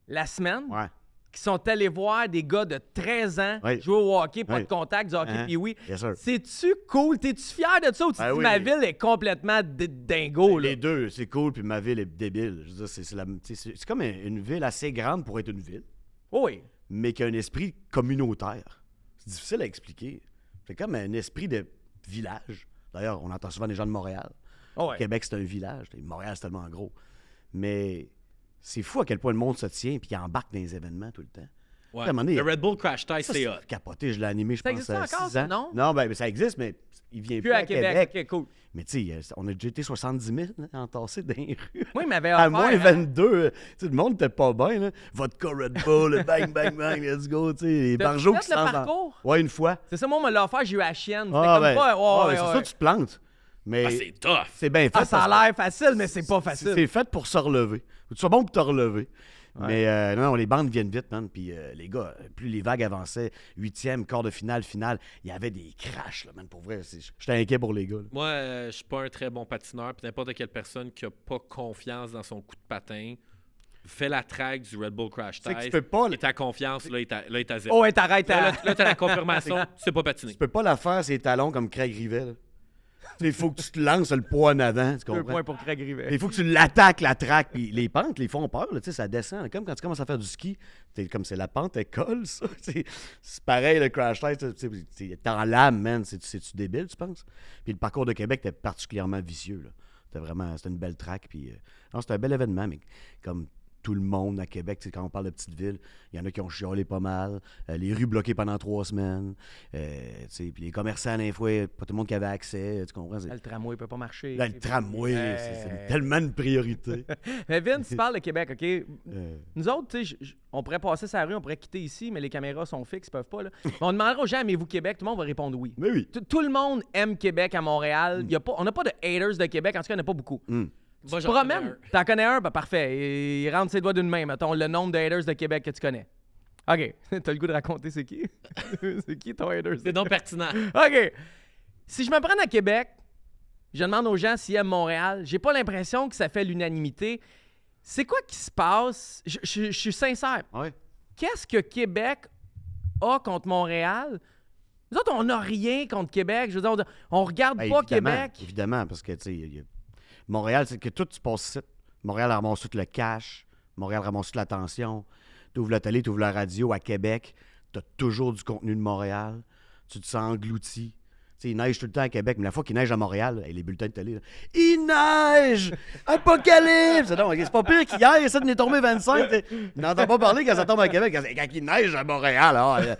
la semaine, Ouais. qui sont allés voir des gars de 13 ans Oui. jouer au hockey, pas Oui. de contact, du hockey, Hein? puis oui. Yes. C'est-tu cool? T'es-tu fier de ça ou tu Ben dis oui. ma ville est complètement dingo, là? Les deux, c'est cool, puis ma ville est débile. C'est comme une ville assez grande pour être une ville, Oh oui. mais qui a un esprit communautaire. C'est difficile à expliquer. C'est comme un esprit de village. D'ailleurs, on entend souvent des gens de Montréal. Oh ouais. Québec, c'est un village. Montréal, c'est tellement gros. Mais c'est fou à quel point le monde se tient puis qu'il embarque dans les événements tout le temps. Ouais. Donné, Le Red Bull Crash Ça, c'est hot. capoté, je l'ai animé, je Ça pense, existe à encore, 6 ça, ans. non? Non, ben, ben, ça existe, mais il vient plus, Plus à Québec. Ok, cool. Mais tu sais, on a déjà été 70 000 hein, entassés dans les rues. Oui, mais avait À moins hein. 22, euh, tu sais, le monde était pas bien. Là. Vodka Red Bull, bang, bang, bang, let's go. tu sais, Les barjots fait qui le parcours? Ouais, une fois. C'est ça, moi, on me l'a offert, j'ai eu à la chienne. Ah, comme ben, pas. ouais, ah, ouais, c'est ouais. ça, tu te plantes. Mais Ah, c'est tough. c'est bien fait. Ah, ça a l'air facile, mais c'est pas facile. C'est fait pour se relever. Tu sois bon pour te relever. Ouais. Mais euh, non, non, les bandes viennent vite, man. Puis euh, les gars, plus les vagues avançaient, huitième, quart de finale, finale, il y avait des crashs, là, man. Pour vrai, j'étais inquiet pour les gars. là. Moi, euh, je suis pas un très bon patineur. Puis n'importe quelle personne qui a pas confiance dans son coup de patin, fais la track du Red Bull Crash que tu Test. peux pas- Et ta confiance, là, est à, zéro. Oh, ouais, t'arrêtes. Là, là, là, t'as la confirmation, c'est pas patiné. Tu peux pas la faire ses talons comme Craig Rivet. Il faut que tu te lances le poids en avant, tu Deux points pour Craig Rivet. Il faut que tu l'attaques, la traque. Puis les pentes, les font peur, là, ça descend. Comme quand tu commences à faire du ski, comme c'est la pente, elle colle, ça. C'est pareil, le crash test. t'es- en lame, man. C'est- C'est-tu débile, tu penses? Puis le parcours de Québec était particulièrement vicieux. là. C'était vraiment c'était une belle traque. Puis, euh, non, c'était un bel événement, mais comme tout le monde à Québec, tu sais, quand on parle de petite ville, il y en a qui ont chiolé pas mal. Euh, les rues bloquées pendant trois semaines. Euh, tu sais, puis les commerçants, des fois, pas tout le monde qui avait accès. Tu comprends? Là, le tramway peut pas marcher. Là, le tramway, Euh, c'est- tellement une priorité. Mais Vince, tu parles de Québec, OK? Euh, Nous autres, on pourrait passer sa rue, on pourrait quitter ici, mais les caméras sont fixes, ils peuvent pas. Là. On demandera aux gens, aimez-vous Québec? Tout le monde va répondre oui. mais oui. Tout- le monde aime Québec à Montréal. Y a pas, on n'a pas de haters de Québec, en tout cas, il n'y en a pas beaucoup. Hmm. Moi, Tu connais promènes, t'en connais un, ben parfait. Il, rentre ses doigts d'une main, mettons, le nombre de haters de Québec que tu connais. OK. T'as le goût de raconter c'est qui? c'est qui ton haters? C'est non pertinent. OK. Si je me prends à Québec, je demande aux gens s'ils aiment Montréal. J'ai pas l'impression que ça fait l'unanimité. C'est quoi qui se passe? Je, je- je suis sincère. Ouais. Qu'est-ce que Québec a contre Montréal? Nous autres, on n'a rien contre Québec. Je veux dire, on, on regarde Ben, pas évidemment, Québec. Évidemment, parce que, tu sais, il y a- Montréal, c'est que tout se passe ici. Montréal ramasse tout le cash. Montréal ramasse toute l'attention. Tu ouvres la télé, tu ouvres la radio à Québec. Tu as toujours du contenu de Montréal. Tu te sens englouti. Il neige tout le temps à Québec, mais la fois qu'il neige à Montréal, les bulletins de télé, là, il neige! Apocalypse! Non, c'est pas pire qu'hier, ça venait tomber 25. t'sais. On n'entend pas parler quand ça tombe à Québec, quand, il neige à Montréal. Ah, euh,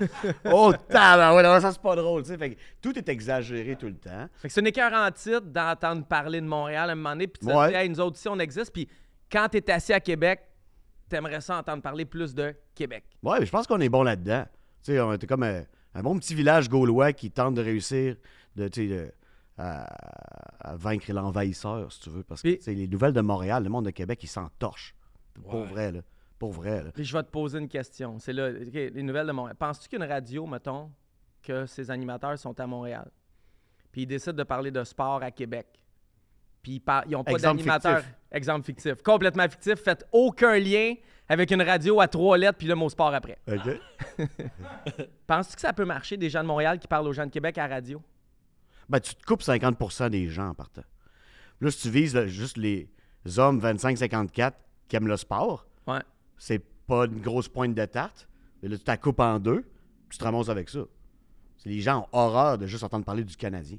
oh, tabarouette, ça c'est pas drôle. Fait que tout est exagéré tout le temps. Fait que c'est une écœurante titre d'entendre parler de Montréal à un moment donné, puis de Ouais. dire, Hey, nous autres ici, on existe. Puis quand t'es assis à Québec, t'aimerais ça entendre parler plus de Québec. Ouais, mais je pense qu'on est bon là-dedans. Tu sais, on était comme un, un bon petit village gaulois qui tente de réussir de, de- à, à vaincre l'envahisseur, si tu veux. Parce que Puis- sais, les nouvelles de Montréal, le monde de Québec, ils s'en torchent. Pour Ouais. vrai, là. Pour vrai, là. Puis je vais te poser une question. C'est là, les nouvelles de Montréal. Penses-tu qu'une radio, mettons, que ses animateurs sont à Montréal, puis ils décident de parler de sport à Québec, puis ils, par- ils ont pas d'animateur. Exemple fictif. Complètement fictif. Faites aucun lien avec une radio à trois lettres, puis le mot sport après. OK? Penses-tu que ça peut marcher, des gens de Montréal qui parlent aux gens de Québec à la radio? Ben, tu te coupes 50% des gens en partant. Là, si tu vises là, juste les hommes 25-54 qui aiment le sport, Ouais. c'est pas une grosse pointe de tarte. Mais là, tu la coupes en deux, tu te ramasses avec ça. C'est Les gens ont horreur de juste entendre parler du Canadien.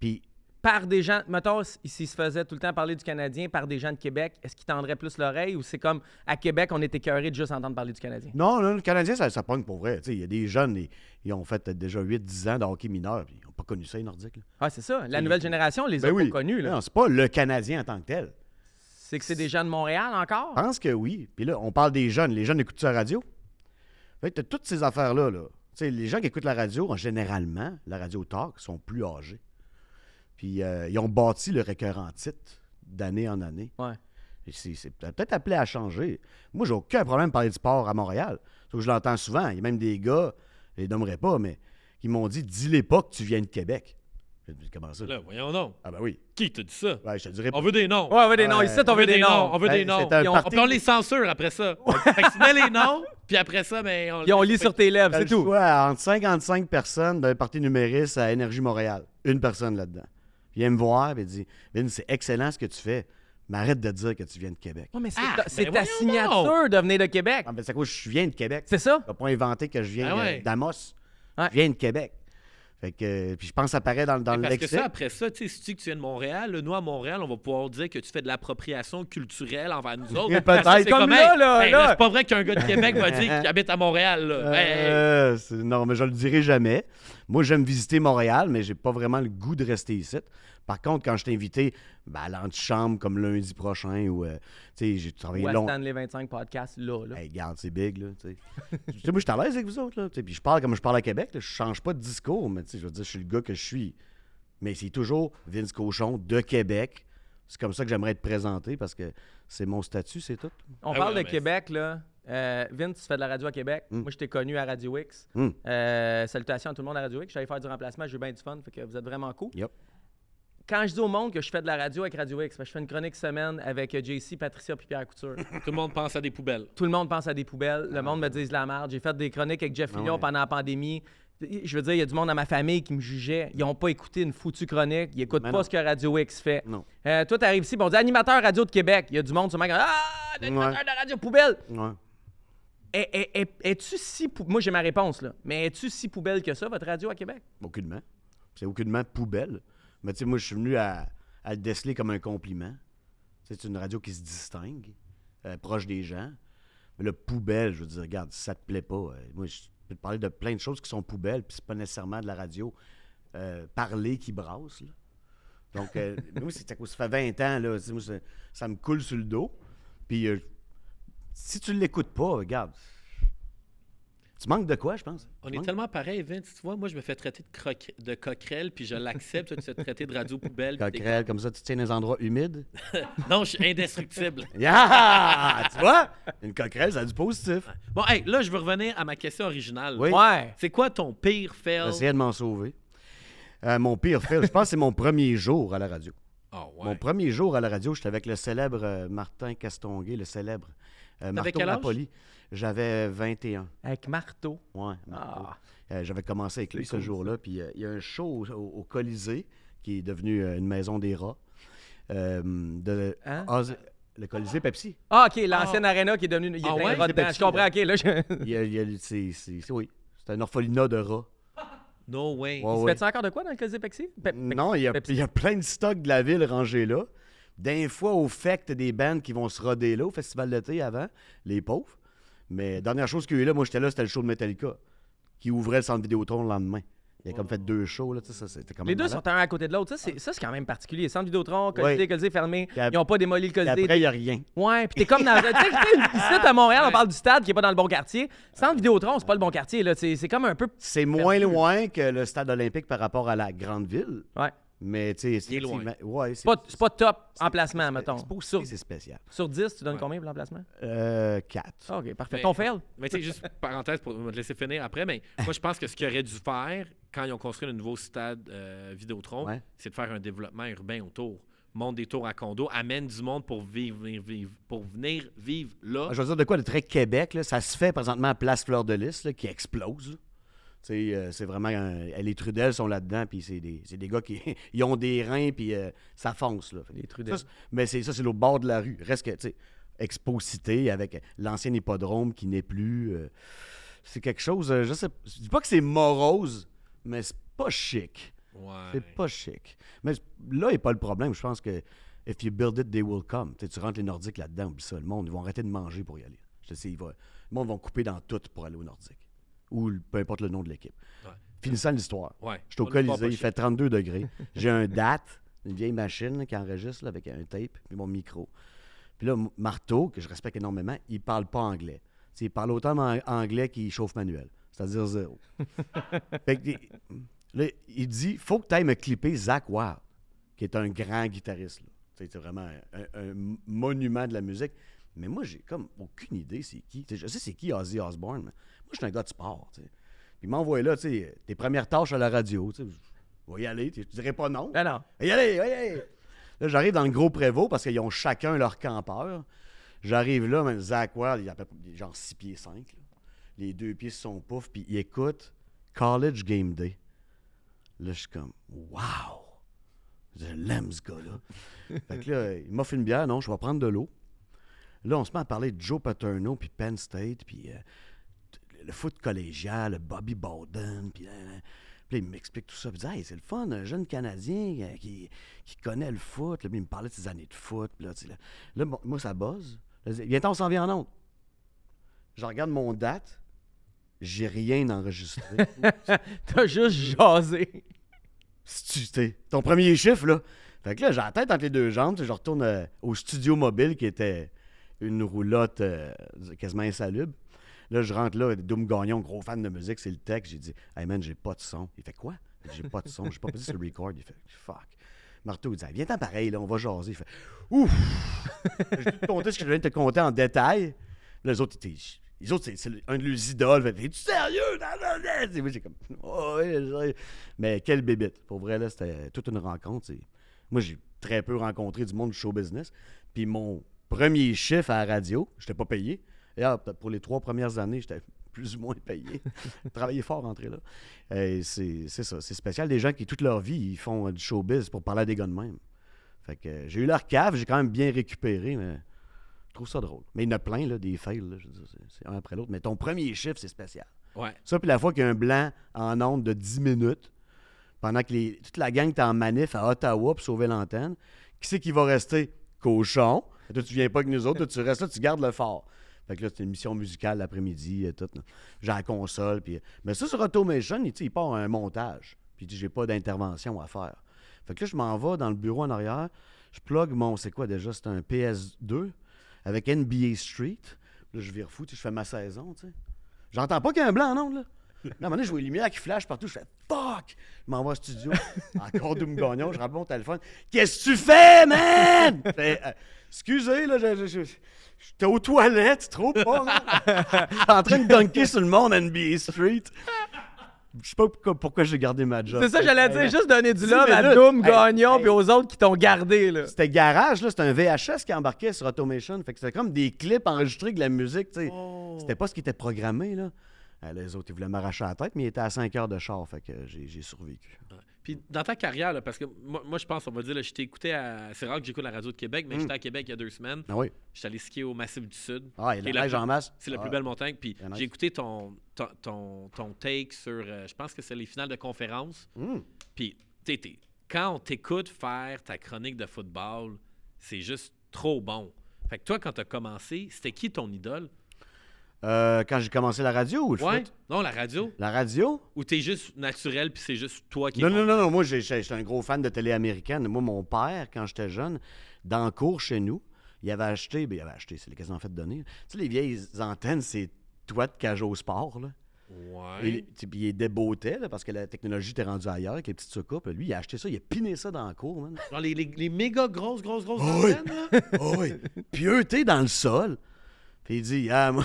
Puis, Par des gens, mettons, s'ils se faisaient tout le temps parler du Canadien par des gens de Québec, est-ce qu'ils tendraient plus l'oreille ou c'est comme à Québec, on est écœuré de juste entendre parler du Canadien? non, là, le Canadien, ça, ça pogne pour vrai. Il y a des jeunes, ils, ils ont fait déjà 8-10 ans de hockey mineur, puis ils n'ont pas connu ça, les Nordiques. là. Ah, c'est ça. La nouvelle génération, on les a Ben pas connus. là. Non, c'est pas le Canadien en tant que tel. C'est que c'est des gens de Montréal encore? Je pense que oui. Puis là, on parle des jeunes. Les jeunes écoutent la radio? Fait que toutes ces affaires-là. Là. Sais, les gens qui écoutent la radio, en généralement, la radio talk, sont plus âgés. Puis euh, ils ont bâti le récurrent titre d'année en année. Ouais. C'est peut-être appelé à changer. Moi, j'ai aucun problème de parler de sport à Montréal. Sauf que je l'entends souvent. Il y a même des gars, je les nommerai pas, mais qui m'ont dit Dis-les pas que tu viens de Québec. Comment ça? Là, voyons donc. Ah, ben oui. Qui t'a dit ça? Ouais, je te dirais pas. On veut des noms. Ouais, on veut des noms. Ouais. Ici, on, veut des noms. On veut des noms. un Ils ont- parti- On on les censure après ça. fait que tu mets les noms, puis après ça, ben, on, Puis on lit sur tes lèvres, c'est tout. choix entre 55 personnes d'un parti numériste à Énergie Montréal. Une personne là-dedans. Vient me voir et il dit Vin, c'est excellent ce que tu fais, mais arrête de dire que tu viens de Québec. Ouais, mais c'est Ah, ta, c'est ben ta signature de venir de Québec. Ah, ben, c'est quoi, je viens de Québec. C'est ça? Tu pas inventé que je viens Ah euh, ouais. d'Amos. Ouais. Je viens de Québec. Fait que, euh, puis je pense que ça paraît dans, dans le Parce que lexique. ça, après ça, tu sais, si tu dis que tu viens de Montréal, là, nous, à Montréal, on va pouvoir dire que tu fais de l'appropriation culturelle envers nous autres. Peut-être. c'est Comme hey, là, là, hey, là. C'est pas vrai qu'un gars de Québec va dire qu'il habite à Montréal. Là. Hey, hey. Euh, non, mais je le dirai jamais. Moi, j'aime visiter Montréal, mais j'ai pas vraiment le goût de rester ici. Par contre, quand je t'ai invité ben, à l'antichambre comme lundi prochain, ou euh, tu sais, j'ai travaillé long. Stanley 25 Podcast, là. là. Hey, regarde, c'est big, là, moi, je suis à l'aise avec vous autres, là, tu sais, puis je parle comme je parle à Québec, là, je change pas de discours, mais tu sais, je veux dire, je suis le gars que je suis. Mais c'est toujours Vince Cochon de Québec. C'est comme ça que j'aimerais être présenté, parce que c'est mon statut, c'est tout. On Ah parle ouais, de mais- Québec, là. Euh, Vince, tu fais de la radio à Québec. Mm. Moi, je t'ai connu à Radio X. Mm. Euh, salutations à tout le monde à Radio X. J'allais faire du remplacement, j'ai eu bien du fun. Fait que vous êtes vraiment cool. Yep. quand je dis au monde que je fais de la radio avec Radio X, je fais une chronique semaine avec JC, Patricia puis Pierre Couture. Tout le monde pense à des poubelles. Tout le monde pense à des poubelles. Le monde me dit de la merde. J'ai fait des chroniques avec Jeff Ah Fillion ouais. pendant la pandémie. Je veux dire, il y a du monde dans ma famille qui me jugeait. Ils n'ont pas écouté une foutue chronique. Ils n'écoutent pas non. ce que Radio X fait. Non. Euh, toi, t'arrives ici, bon, on dit animateur radio de Québec. Il y a du monde sur ma Ah, animateur Ouais. de radio poubelle. Ouais. Est- est- est- Es-tu si. Moi, j'ai ma réponse, là. Mais es-tu si poubelle que ça, votre radio à Québec? Aucunement. C'est aucunement poubelle. Mais tu sais, moi, je suis venu à, à le déceler comme un compliment. C'est une radio qui se distingue, euh, proche des gens. Mais le poubelle, je veux dire, regarde, ça te plaît pas, euh, moi, je peux te parler de plein de choses qui sont poubelles, puis c'est pas nécessairement de la radio euh, parler qui brasse. là. Donc, moi, c'est ça fait 20 ans, là, moi, ça, me coule sur le dos. Puis, si tu l'écoutes pas, regarde, tu manques de quoi, je pense? On Tu est manques- tellement pareil, Vince. Tu vois, moi, je me fais traiter de, croque- de coquerelle, puis je l'accepte. Toi, tu te fais traiter de radio poubelle. Coquerelle, comme ça, tu tiens les endroits humides? Non, je suis indestructible. Yeah! tu vois? Une coquerelle, ça a du positif. Bon, hey, là, je veux revenir à ma question originale. Oui. Ouais. C'est quoi ton pire fail? J'essayais de m'en sauver. Euh, mon pire fail, je pense que c'est mon premier jour à la radio. Ah ouais. Mon premier jour à la radio, j'étais avec le célèbre euh, Martin Castonguay, le célèbre euh, Marteau quel âge? Napoli. J'avais 21. Avec marteau. Ouais, Marteau. Ah. Euh, J'avais commencé avec lui ce cool, jour-là. Puis euh, il y a un show au, au Colisée, qui est devenu euh, une maison des rats. euh, de Hein? Oz- le Colisée Pepsi. Ah, OK, l'ancienne arena qui est devenue. Il y a Ah plein ouais? de rats dedans. Je comprends, OK, là, je... Il y a- il y a- c'est, c'est- c'est- oui, c'est un orphelinat de rats. No way. Ouais, Tu ouais. fais-tu encore de quoi dans le Colisée Pepsi? Pe- Pe- Non, il y, a, Pepsi. il y a plein de stocks de la ville rangés là. D'un fois, au fait des bands qui vont se roder là, au festival d'été avant, les pauvres. Mais dernière chose qu'il y a eu là, moi j'étais là, c'était le show de Metallica, qui ouvrait le centre Vidéotron le lendemain. Il a comme fait deux shows, là, ça, c'était comme Les deux sont un à côté de l'autre. Ça, c'est ça, c'est quand même particulier. Centre Vidéotron, Colisée, Ouais. Colisée fermé. Ils n'ont pas démoli le Puis Colisée. après, il n'y a rien. Ouais, puis t'es comme dans. Tu sais, à Montréal, on parle du stade qui est pas dans le bon quartier. Centre Vidéotron, c'est pas le bon quartier, là. C'est c'est comme un peu. C'est moins loin que le stade olympique par rapport à la grande ville. Ouais. Mais tu sais, Il est loin. effectivement- Ouais, C'est pas, c'est pas top emplacement, c'est- mettons. c'est pas aussi- Sur, c'est spécial. sur 10, tu donnes Ouais. combien pour l'emplacement? Euh, 4. Ah, OK, parfait. Mais- Ton fail? Mais tu sais, juste parenthèse pour me laisser finir après, mais moi, je pense que ce qu'ils auraient dû faire quand ils ont construit le nouveau stade euh, Vidéotron, Ouais. c'est de faire un développement urbain autour. Monte des tours à condo, amène du monde pour vivre, venir vivre, pour venir vivre là. Ah, Je veux dire de quoi de très Québec, là, ça se fait présentement à Place Fleur de Lys, là, qui explose. Euh, c'est vraiment. un- les Trudel sont là-dedans, puis c'est des, c'est des gars qui ils ont des reins, puis euh, ça fonce. Là. Les Trudel. ça, mais c'est ça, c'est l'autre bord de la rue. Reste que, tu sais, Expo Cité avec l'ancien hippodrome qui n'est plus. euh, c'est quelque chose. euh, je sais Je dis pas que c'est morose, mais c'est pas chic. Ouais. C'est pas chic. Mais là n'est pas le problème. Je pense que if you build it, they will come. Tu rentres les Nordiques là-dedans, oublie ça. Le monde, ils vont arrêter de manger pour y aller. Je sais, ils vont- le monde va couper dans tout pour aller au Nordique. Ou peu importe le nom de l'équipe. Ouais. Finissant l'histoire. Ouais. Je suis au Colisée, il fait 32 degrés. J'ai un DAT, une vieille machine qui enregistre là, avec un tape, puis mon micro. Puis là, Marteau, que je respecte énormément, il parle pas anglais. Il parle autant en anglais qu'il chauffe manuel, c'est-à-dire zéro. fait que, il- là, il dit faut que tu ailles me clipper Zach Wild, qui est un grand guitariste. C'est vraiment un, un- un monument de la musique. Mais moi, j'ai comme aucune idée c'est qui. Je sais c'est qui Ozzy Osbourne, mais moi, je suis un gars de sport. tu sais. Puis il m'envoie là, tu sais, tes premières tâches à la radio. Tu sais, je vais y aller, tu dirais pas non. Ben non. Y aller, y aller. Là, j'arrive dans le gros prévôt parce qu'ils ont chacun leur campeur. J'arrive là, mais Zach Wild, il a genre 6 pieds 5. Les deux pieds sur son pouf, puis il écoute College Game Day. Là, je suis comme, wow! Je l'aime, ce gars-là. fait que là, il m'offre une bière. Non, je vais prendre de l'eau. Là, on se met à parler de Joe Paterno, puis Penn State, puis euh, le foot collégial, le Bobby Bowden, puis... euh, puis là, il m'explique tout ça. Puis il dit, hey, c'est le fun, un jeune Canadien euh, qui, qui connaît le foot. Là, puis il me parlait de ses années de foot. Puis là, tu sais, là, moi, ça buzz. Viens-t'en, on s'en vient en onde. Je regarde mon date. J'ai rien enregistré. T'as juste jasé. Sais, ton premier chiffre, là. Fait que là, j'ai la tête entre les deux jambes. Je retourne euh, au studio mobile qui était une roulotte euh, quasiment insalubre. Là, je rentre là, Doom Gagnon, gros fan de musique, c'est le texte. J'ai dit, hey man, j'ai pas de son. Il fait quoi? J'ai pas de son, j'ai pas posé sur le record. Il fait, fuck. Marteau, il dit, viens-t'en pareil, là, on va jaser. Il fait, ouf! j'ai tout compté ce que je viens de te compter en détail. Là, les autres, étaient- les autres, c'est, un de leurs idoles. Fait, Es-tu sérieux? Non, moi, j'ai comme, oh, ouais. Mais quelle bébite. Pour vrai, là, c'était toute une rencontre. Moi, j'ai très peu rencontré du monde du show business. Puis mon premier chiffre à la radio, je n'étais pas payé. Et ah, peut-être pour les trois premières années, j'étais plus ou moins payé. Travailler fort, rentrer là. C'est ça, c'est spécial. Des gens qui, toute leur vie, ils font euh, du showbiz pour parler à des gars de même. Fait que euh, j'ai eu leur cave, j'ai quand même bien récupéré, mais je trouve ça drôle. Mais il y en a plein, là, des fails, là, je veux dire, c'est- un après l'autre. Mais ton premier chiffre, c'est spécial. Ouais. Ça, puis la fois qu'il y a un blanc en onde de 10 minutes, pendant que les- toute la gang est en manif à Ottawa pour sauver l'antenne, qui c'est qui va rester? Cochon. Toi, tu viens pas avec nous autres, toi, tu restes là, tu gardes le fort. Fait que là, c'est une mission musicale l'après-midi, et tout. là. J'ai la console. Puis... Mais ça, sur Automation, il, il part un montage. Puis il dit, j'ai pas d'intervention à faire. Fait que là, je m'en vais dans le bureau en arrière. Je plug mon, c'est quoi déjà? C'est un PS2 avec NBA Street. Là, je vire fou, je fais ma saison, tu sais. J'entends pas qu'il y a un blanc en onde, là. Là, à un moment donné, je vois les lumières qui flashent partout. Je fais fuck! Je m'en vais au studio. Encore Doom Gagnon. Je rappelle mon téléphone. Qu'est-ce que tu fais, man? Euh, excusez, là, je- je- je- j'étais aux toilettes, trop pas, en train de dunker sur le monde NBA Street. Je sais pas pourquoi, pourquoi j'ai gardé ma job. C'est ça, j'allais dire, juste donner du love à. Doom, Hey, Gagnon, hey. puis aux autres qui t'ont gardé, là. C'était garage, là, c'était un VHS qui embarquait sur Automation. Fait que c'était comme des clips enregistrés avec de la musique, tu sais. Oh. C'était pas ce qui était programmé, là. Les autres, ils voulaient m'arracher la tête, mais ils étaient à 5 heures de char, fait que j'ai survécu. Puis dans ta carrière, là, parce que moi, moi, je pense, on va dire, là, je t'ai écouté à. C'est rare que j'écoute la radio de Québec, mais Mm. j'étais à Québec il y a deux semaines. Ah oui. J'étais allé skier au Massif du Sud. Ah, il la neige plus- en masse. C'est la plus Ah. belle montagne. Puis j'ai écouté ton, ton, ton, ton take sur. euh, je pense que c'est les finales de conférence. Hum. Puis, t'es- quand on t'écoute faire ta chronique de football, c'est juste trop bon. Fait que toi, quand t'as commencé, c'était qui ton idole? Euh, quand j'ai commencé la radio ou le Ouais? foot? Non, la radio? La radio? Ou t'es juste naturel, puis c'est juste toi qui Non, non, non, non. Moi, j'étais un gros fan de télé américaine. Moi, mon père, quand j'étais jeune, dans le cours chez nous, il avait acheté, ben, il avait acheté, c'est quasiment fait donner. Tu sais, les vieilles antennes, c'est toi de cage au sport, là. Ouais. Et, puis il débotait, là, parce que la technologie était rendue ailleurs avec les petites soucoupes. Lui, il a acheté ça, il a piné ça dans le cours, man. Genre les, les, les méga grosses, grosses, grosses Ah oui. antennes, là? Oh oui. Puis eux, t'es dans le sol. Puis il dit, ah, moi,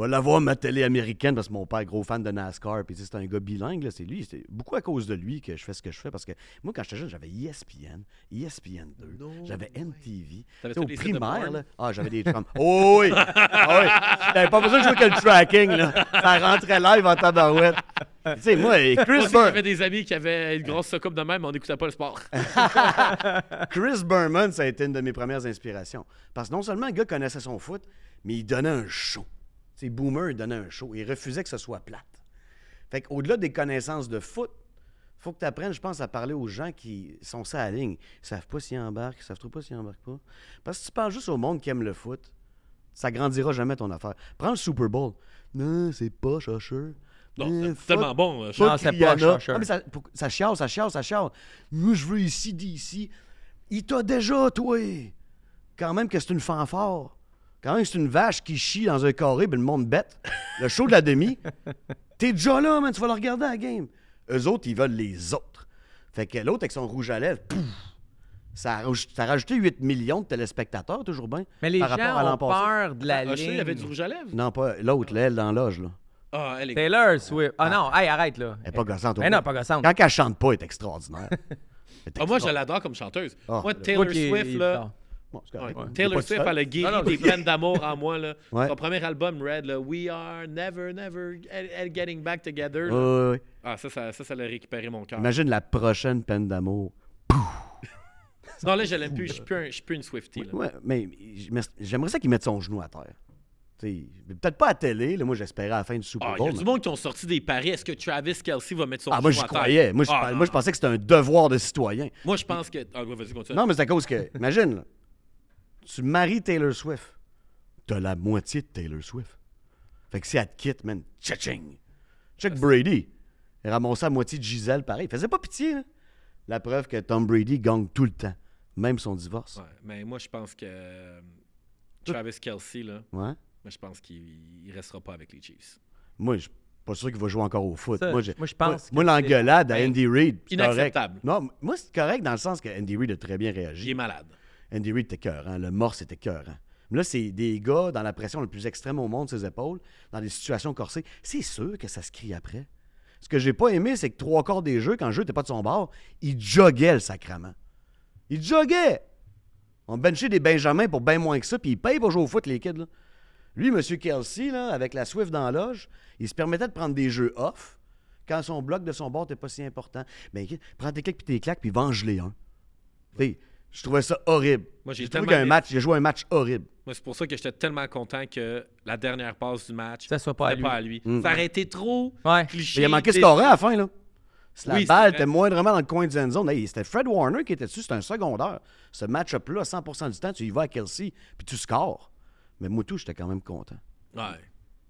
vais l'avoir ma télé américaine parce que mon père est gros fan de NASCAR. Puis tu sais, c'est un gars bilingue, c'est lui. C'est beaucoup à cause de lui que je fais ce que je fais parce que moi, quand j'étais jeune, j'avais ESPN, ESPN 2, No j'avais. MTV. Au primaire, là, ah, j'avais des chums. Oh oui! Ah oui! J'avais pas besoin de jouer que le tracking, là. Ça rentrait live en tabarouette. Tu sais, moi, et Chris, aussi, Bur- j'avais des amis qui avaient une grosse soucoupe de même, mais on n'écoutait pas le sport. Chris Berman, ça a été une de mes premières inspirations. Parce que non seulement le gars connaissait son foot, mais il donnait un show. Sais, Boomer, donnait un show. Il refusait que ce soit plate. Fait qu'au-delà des connaissances de foot, faut que tu apprennes, je pense, à parler aux gens qui sont ça à la ligne. Ils savent pas s'ils embarquent, ils savent trop pas s'ils embarquent pas. Parce que si tu parles juste au monde qui aime le foot, ça grandira jamais ton affaire. Prends le Super Bowl. Non, c'est pas chacheux. Non, Euh, c'est fuck- tellement bon. euh, Non, c'est pas chacheux. Ah, mais ça, pour- ça chiale, ça chiale, ça chiale. Moi, je veux ici, d'ici. Il t'a déjà, toi. Quand même que c'est une fanfare. Quand même que c'est une vache qui chie dans un carré, ben le monde bête. Le show de la demi. T'es déjà là, man, tu vas le regarder à la game. Eux autres, ils veulent les autres. Fait que l'autre, avec son rouge à lèvres, pouf, ça a, raj- ça a rajouté 8 millions de téléspectateurs, toujours bien. Mais les par rapport à gens ont passé. peur de la Ah, sais, il y avait du ligne. rouge à lèvres? Non, pas l'autre, là, elle, dans l'âge, là. Ah, elle est. Taylor Swift. Ah non, hey, arrête, là. Elle est pas gossante. Mais non, pas gossante. Quand elle chante pas, elle est extraordinaire. Elle est Ah, moi, je l'adore comme chanteuse. Ah, moi, Taylor Swift, là. Bon, c'est correct. Taylor Swift, elle a guéri Non, non, des peines d'amour en moi. Là. Ouais. Son premier album, Red, là, We Are Never, Never Get- Getting Back Together. là. Ouais, ouais, ouais. Ah, ça, ça, ça, ça l'a récupéré mon cœur. Imagine la prochaine peine d'amour. Non, là, je l'aime plus. Je suis plus, un- je suis plus une Swiftie. Ouais, mais j'aimerais ça qu'il mette son genou à terre. Peut-être pas à télé, là, moi j'espérais à la fin du Super Ah, il y Bowl. a du mais- monde qui ont sorti des paris. Est-ce que Travis Kelsey va mettre son Ah, moi genou je à terre? croyais. Moi je, Ah, moi, je pensais que c'était un devoir de citoyen. Moi, je pense que. Ah, ouais, vas-y, continue. Non, mais c'est à cause que, imagine, là, tu maries Taylor Swift, t'as la moitié de Taylor Swift. Fait que si elle te quitte, man, tcha-ching. Check Brady. Il ramassait la moitié de Gisèle pareil. Il faisait pas pitié, là. La preuve que Tom Brady gagne tout le temps, même son divorce. Ouais, mais moi, je pense que. euh, Travis Kelsey, là, Ouais. moi, je pense qu'il il restera pas avec les Chiefs. Moi, je suis pas sûr qu'il va jouer encore au foot. Ça, moi, je, moi, je pense Moi, que moi, l'engueulade à Ben, Andy Reid, c'est correct. inacceptable. Non, moi, c'est correct dans le sens que Andy Reid a très bien Il est réagi. malade. Andy Reid était cœur, le morse était cœur. Mais là, c'est des gars dans la pression la plus extrême au monde, ses épaules, dans des situations corsées. C'est sûr que ça se crie après. Ce que j'ai pas aimé, c'est que trois quarts des jeux, quand le jeu n'était pas de son bord, il joguait le sacrement. Il joguait. On benchait des Benjamins pour bien moins que ça, puis il paye pour jouer au foot, les kids. Là. Lui, M. Kelsey, là, avec la Swift dans la loge, il se permettait de prendre des jeux off quand son bloc de son bord n'était pas si important. Mais prends tes clics puis tes claques, puis venge-les un. T'sais, je trouvais ça horrible. Moi, j'ai trouvé qu'un match, j'ai joué un match horrible. Moi, c'est pour ça que j'étais tellement content que la dernière passe du match, ça soit pas à lui. Pas à lui. Mm. Ça aurait été trop cliché. Mais il a manqué ce à la fin, là. Si la balle était moindrement dans le coin de zone, hey, c'était Fred Warner qui était dessus, c'était un secondaire. Ce match-up-là, 100% du temps, tu y vas à Kelsey, puis tu scores. Mais Moutou, j'étais quand même content. Ouais.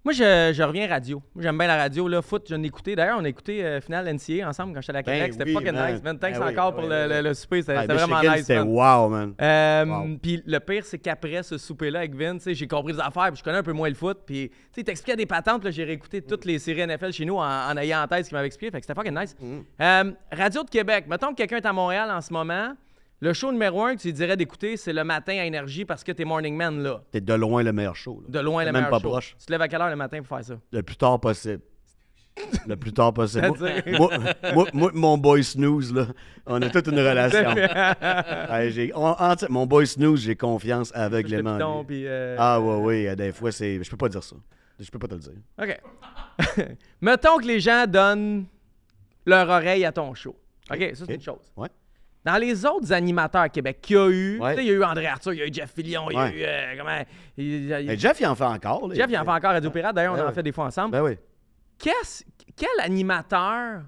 Moi, je, je, reviens radio. J'aime bien la radio. Là, foot, j'en ai écouté. D'ailleurs, on a écouté euh, Final NCA ensemble quand j'étais à la Québec. Ben c'était fucking nice, man. Thanks ben encore pour le, le, souper. C'était vraiment nice. C'était wow, man. Euh, Puis le pire, c'est qu'après ce souper-là avec Vince, j'ai compris des affaires. Puis je connais un peu moins le foot. Puis tu t'expliquais des patentes. J'ai réécouté toutes les séries NFL chez nous en, ayant en tête ce qu'il m'avait expliqué. Fait que c'était fucking nice. Mm. Euh, radio de Québec. Mettons que quelqu'un est à Montréal en ce moment. Le show numéro un que tu dirais d'écouter, c'est le matin à Énergie parce que t'es Morning Man là. T'es de loin le meilleur show. De loin le même meilleur pas show. Proche. Tu te lèves à quelle heure le matin pour faire ça? Le plus tard possible. le plus tard possible. moi, moi, moi, mon boy Snooze, là, on a toute une relation. mon boy Snooze, j'ai confiance aveuglément. Puis euh... Ah ouais, oui, des fois, c'est. Je peux pas dire ça. Je peux pas te le dire. OK. Mettons que les gens donnent leur oreille à ton show. OK, ça c'est une chose. Ouais. Dans les autres animateurs à Québec qu'il y a eu, il y a eu André Arthur, il y a eu Jeff Fillion, il y a eu. Euh, comment, il, Jeff, il en fait encore. Jeff, il en fait encore Radio Pirate. D'ailleurs, on ben en fait des fois ensemble. Ben oui. quel animateur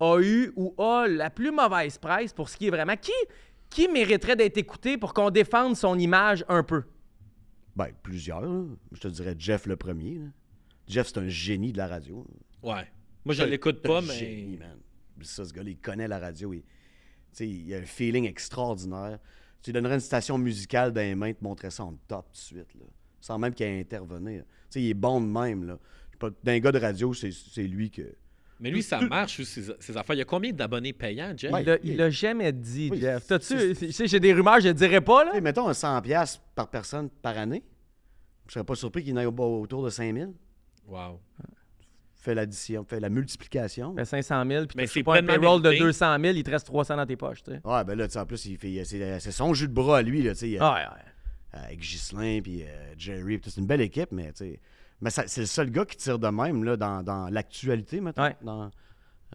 a eu ou a la plus mauvaise presse pour ce qui est vraiment. Qui, qui mériterait d'être écouté pour qu'on défende son image un peu? Ben, plusieurs. Je te dirais Jeff le premier. Jeff, c'est un génie de la radio. Ouais. Moi, je l'écoute pas, mais. Génie, man. Ça, ce gars il connaît la radio. Il il y a un feeling extraordinaire. Tu lui donnerais une station musicale dans les mains, te montrer ça en top tout de suite, là, sans même qu'il ait intervenir. sais, il est bon de même. Là. D'un gars de radio, c'est lui que. Mais lui, ça marche, ses, affaires? Il y a combien d'abonnés payants, Jeff? il l'a jamais dit, Jeff. T'as-tu. J'ai des rumeurs, je ne dirais pas, là. mettons un 100$ par personne par année. Je serais pas surpris qu'il n'aille autour de 5000. Wow fais l'addition, fais la multiplication. Fais 500 000, puis c'est pas un payroll de 200 000, il te reste 300 dans tes poches. Tu sais. Ouais, ben là, en plus, il fait, c'est, son jus de bras à lui. Là, tu sais, ouais, ouais. Avec Ghislain, puis euh, Jerry, c'est une belle équipe, mais, tu sais, mais c'est le seul gars qui tire de même là, dans, dans l'actualité, maintenant. Ouais. Dans,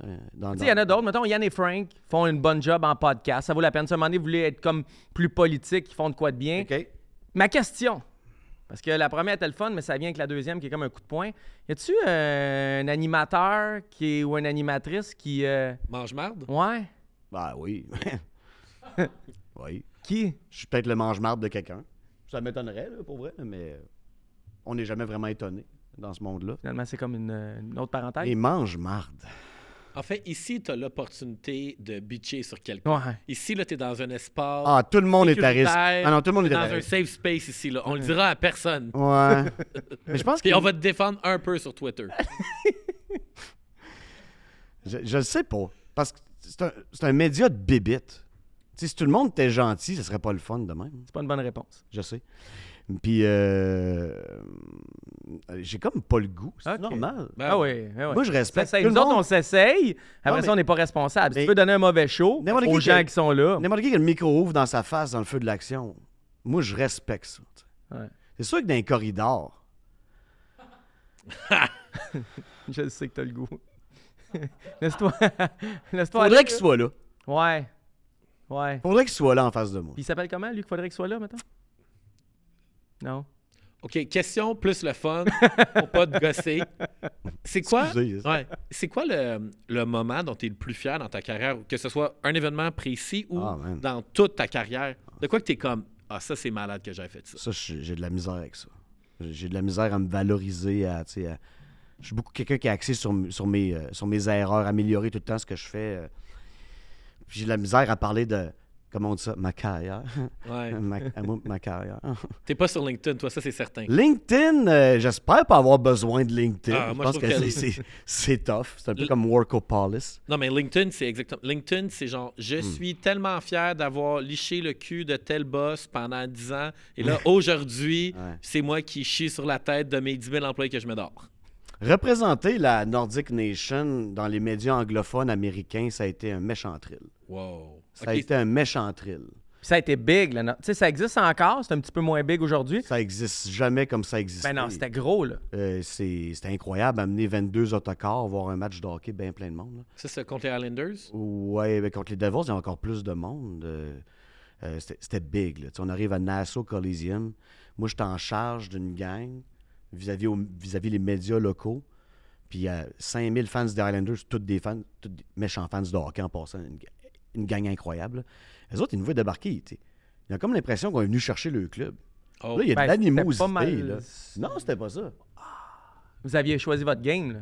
euh, il y en a d'autres. Mettons, Yann et Frank font une bonne job en podcast. Ça vaut la peine. Si à un moment donné, vous voulez être comme plus politique, ils font de quoi de bien. OK. Ma question, parce que la première était le fun, mais ça vient avec la deuxième qui est comme un coup de poing. Y a-tu euh, un animateur qui est, ou une animatrice qui. Euh, Mange marde? Ouais. Ben oui. oui. Qui? Je suis peut-être le mange-marde de quelqu'un. Ça m'étonnerait, pour vrai, mais on n'est jamais vraiment étonné dans ce monde-là. Finalement, c'est comme une, autre parenthèse. Et mange-marde. En fait, ici, tu as l'opportunité de bitcher sur quelqu'un. Ici, là, tu es dans un espace. Ah, tout le monde est à risque. Ah non, tout le monde est à risque. Dans un safe space ici, là. On le dira à personne. Ouais. Mais je pense que. on va te défendre un peu sur Twitter. je, le sais pas. Parce que c'est un, un, média de bébite. si tout le monde était gentil, ce serait pas le fun de même. C'est pas une bonne réponse. Je sais. Puis, euh, j'ai comme pas le goût. C'est normal. Ben ah oui, ben Moi, je respecte. Ça, nous autres, on s'essaye. Après ça, on n'est pas responsable. Si tu peux donner un mauvais show aux gens qui, sont là. N'importe qui qui a le micro ouvre dans sa face dans le feu de l'action. Moi, je respecte ça. C'est sûr que dans un corridor. je sais que t'as le goût. Laisse-toi. Laisse-toi Faudrait qu'il soit là. Ouais. Ouais. Faudrait qu'il soit là en face de moi. Puis il s'appelle comment, lui, qu'il faudrait qu'il soit là, maintenant? Non? OK, question plus le fun pour pas te gosser. C'est quoi, ouais, c'est quoi le, le, moment dont tu es le plus fier dans ta carrière, que ce soit un événement précis ou ah, dans toute ta carrière? De quoi que tu es comme Ah, ça, c'est malade que j'ai fait ça? Ça, j'ai de la misère avec ça. J'ai de la misère à me valoriser, à, je suis beaucoup quelqu'un qui est axé sur, sur, mes, euh, sur mes erreurs, améliorer tout le temps ce que je fais. Euh. J'ai de la misère à parler de comment on dit ça, ma carrière. Ouais. ma, ma, carrière. T'es pas sur LinkedIn, toi, ça c'est certain. LinkedIn, euh, j'espère pas avoir besoin de LinkedIn. Ah, je pense que, c'est tough. C'est un peu comme Workopolis. Non, mais LinkedIn, c'est exactement. LinkedIn, c'est genre, je hmm. suis tellement fier d'avoir liché le cul de tel boss pendant 10 ans. Et là, aujourd'hui, c'est moi qui chie sur la tête de mes 10 000 employés que je me dors. Représenter la Nordic Nation dans les médias anglophones américains, ça a été un méchant thrill. Wow. Ça a été un méchant thrill. Puis ça a été big. Là, non? Tu sais, ça existe encore? C'est un petit peu moins big aujourd'hui? Ça existe jamais comme ça existait. Ben non, c'était gros, là. Euh, c'est- C'était incroyable, amener 22 autocars, voir un match de hockey bien plein de monde. là. Ça, c'est contre les Islanders? Ouais, ben, contre les Devils, il y a encore plus de monde. euh, euh, c'était c'était big. là. Tu sais, On arrive à Nassau Coliseum. Moi, j'étais en charge d'une gang vis-à-vis au- vis-à-vis les médias locaux. Puis il y a 5000 fans des Highlanders, tous des fans, tous des méchants fans de hockey en passant. Une, ga- une gang incroyable. Les autres, ils nous voient débarquer. Ils ont comme l'impression qu'on est venu chercher le club. Oh. Là, il y a Ben, de l'animosité. c'était pas mal- là. Non, c'était pas ça. Vous aviez choisi votre game, là.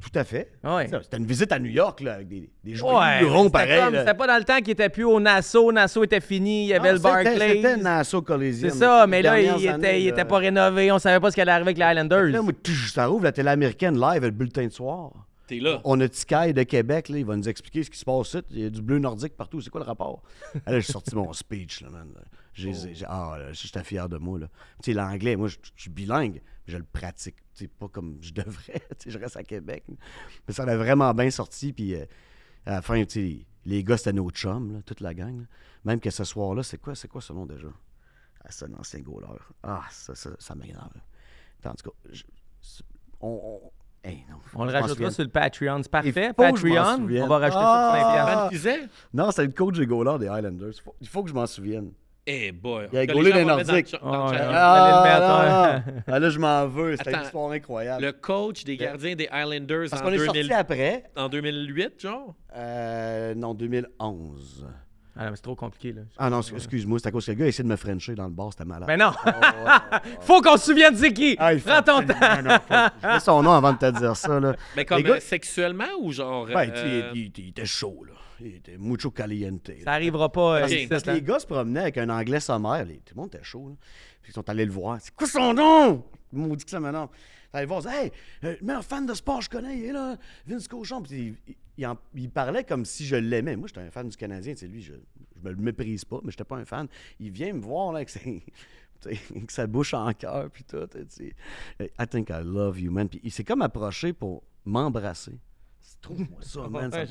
Tout à fait. Ouais. Ça, C'était une visite à New York là, avec des, des joueurs Ouais, pareils. C'était pas dans le temps qu'il était plus au Nassau. Nassau était fini. Il y avait Ah, le c'était- Barclays. C'était Nassau Coliseum. C'est ça, Les mais là, il était, il pas rénové. On savait pas ce qui allait arriver avec les Highlanders. Là, moi, ça rouvre la télé américaine live, le bulletin de soir. T'es là. On a Tikaï de Québec, là, il va nous expliquer ce qui se passe ici. Il y a du bleu nordique partout. C'est quoi le rapport? Ah, là, j'ai sorti mon speech, là, man. J'ai, ah, là, j'étais fier de moi, là. Tu sais, l'anglais, moi, je suis bilingue, mais je le pratique. Tu sais, pas comme je devrais. Tu sais, je reste à Québec. Mais ça avait vraiment bien sorti. Puis euh, à la fin, tu sais, les gars, c'était nos chums, là, toute la gang. là. Même que ce soir-là, c'est quoi, c'est quoi ce nom déjà? Ah, c'est un ancien goaler. Ah, ça, ça, ça m'énerve. En tout cas, je- c'est- on. on hey, non, On le rajoutera sur le Patreon. C'est parfait. Patreon. On va rajouter Ah! ça sur 5 Van Fizet? Non, c'est le coach des goalers des Highlanders. Faut- il faut que je m'en souvienne. Eh boy. Il a gaulé les Nordiques. Ah. Ah. Ah, là, je m'en veux. C'était une histoire incroyable. Le coach des gardiens des Islanders Parce en, qu'on est 2000 sorti après. en 2008, genre? Euh, non, 2011. Ah non, mais c'est trop compliqué, là. Ah non, excuse-moi, c'est à cause que le gars a essayé de me frencher dans le bar, c'était malade. Mais non! Oh, Faut qu'on se souvienne de qui! Ah, Prends ton temps! Non, non, faut- je mets son nom avant de te dire ça. Là. Mais comme Les gars- euh, sexuellement ou genre. Ben, euh, il, il- il était chaud, là. Il était mucho caliente. là. Ça arrivera pas. euh, Parce, que les gars se promenaient avec un anglais sommaire. les- tout le monde était chaud. Là. Puis ils sont allés le voir. C'est quoi son nom? Ils m'ont dit que ça maintenant. Ils ils disaient, Hey, euh, le meilleur fan de sport, je connais. Il est là. Vince Cochon. Puis il, en- parlait comme si je l'aimais. Moi, j'étais un fan du Canadien. Lui, je, je me le méprise pas, mais j'étais pas un fan. Il vient me voir là, avec, ses- avec sa bouche en cœur. Puis tout. I think I love you, man. Puis il s'est comme approché pour m'embrasser. Trouve-moi ça, man. Ça.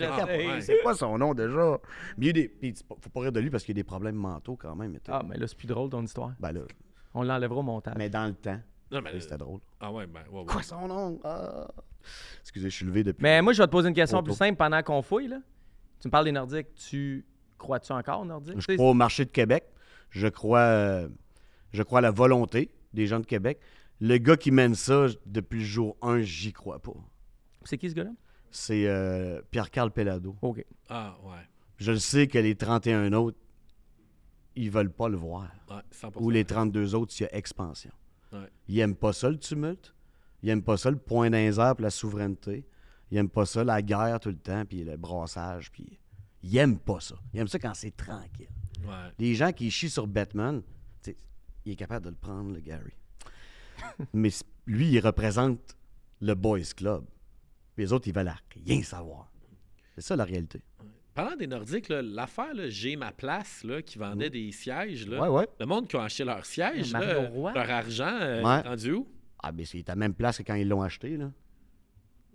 C'est quoi son nom déjà? Mais il y a des. Puis, faut pas rire de lui parce qu'il y a des problèmes mentaux quand même. Ah, mais là, c'est plus drôle ton histoire. Ben là, On l'enlèvera au montage. mais dans le temps, Non, mais. c'était drôle. Ah ouais, ben. ouais, ouais. Quoi son nom? Ah. Excusez, je suis levé depuis. Mais moi, je vais te poser une question Auto. plus simple pendant qu'on fouille. Là. Tu me parles des Nordiques. Tu crois-tu encore aux Nordiques? je crois au marché de Québec. Je crois, euh, je crois à la volonté des gens de Québec. Le gars qui mène ça depuis le jour 1, j'y crois pas. C'est qui ce gars-là? C'est euh, Pierre-Carl Pellado. OK. Ah, ouais. Je le sais que les 31 autres, ils veulent pas le voir. Ouais, 100%. Ou les 32 autres, s'il y a expansion. Ouais. Ils n'aiment pas ça, le tumulte. Ils n'aiment pas ça, le point d'un air pour la souveraineté. Ils n'aiment pas ça, la guerre tout le temps, puis le brassage. Puis... Ils n'aiment pas ça. Ils aiment ça quand c'est tranquille. Ouais. Les gens qui chient sur Batman, il est capable de le prendre, le Gary. Mais lui, il représente le Boys Club. Puis les autres, ils veulent rien savoir. C'est ça la réalité. Parlant des Nordiques, l'affaire, j'ai ma place, là, qui vendait des sièges, là. Ouais, ouais. Le monde qui a acheté leur siège, Mario là, Roy. leur argent, euh, rendu où? Ah, mais c'est à la même place que quand ils l'ont acheté, là.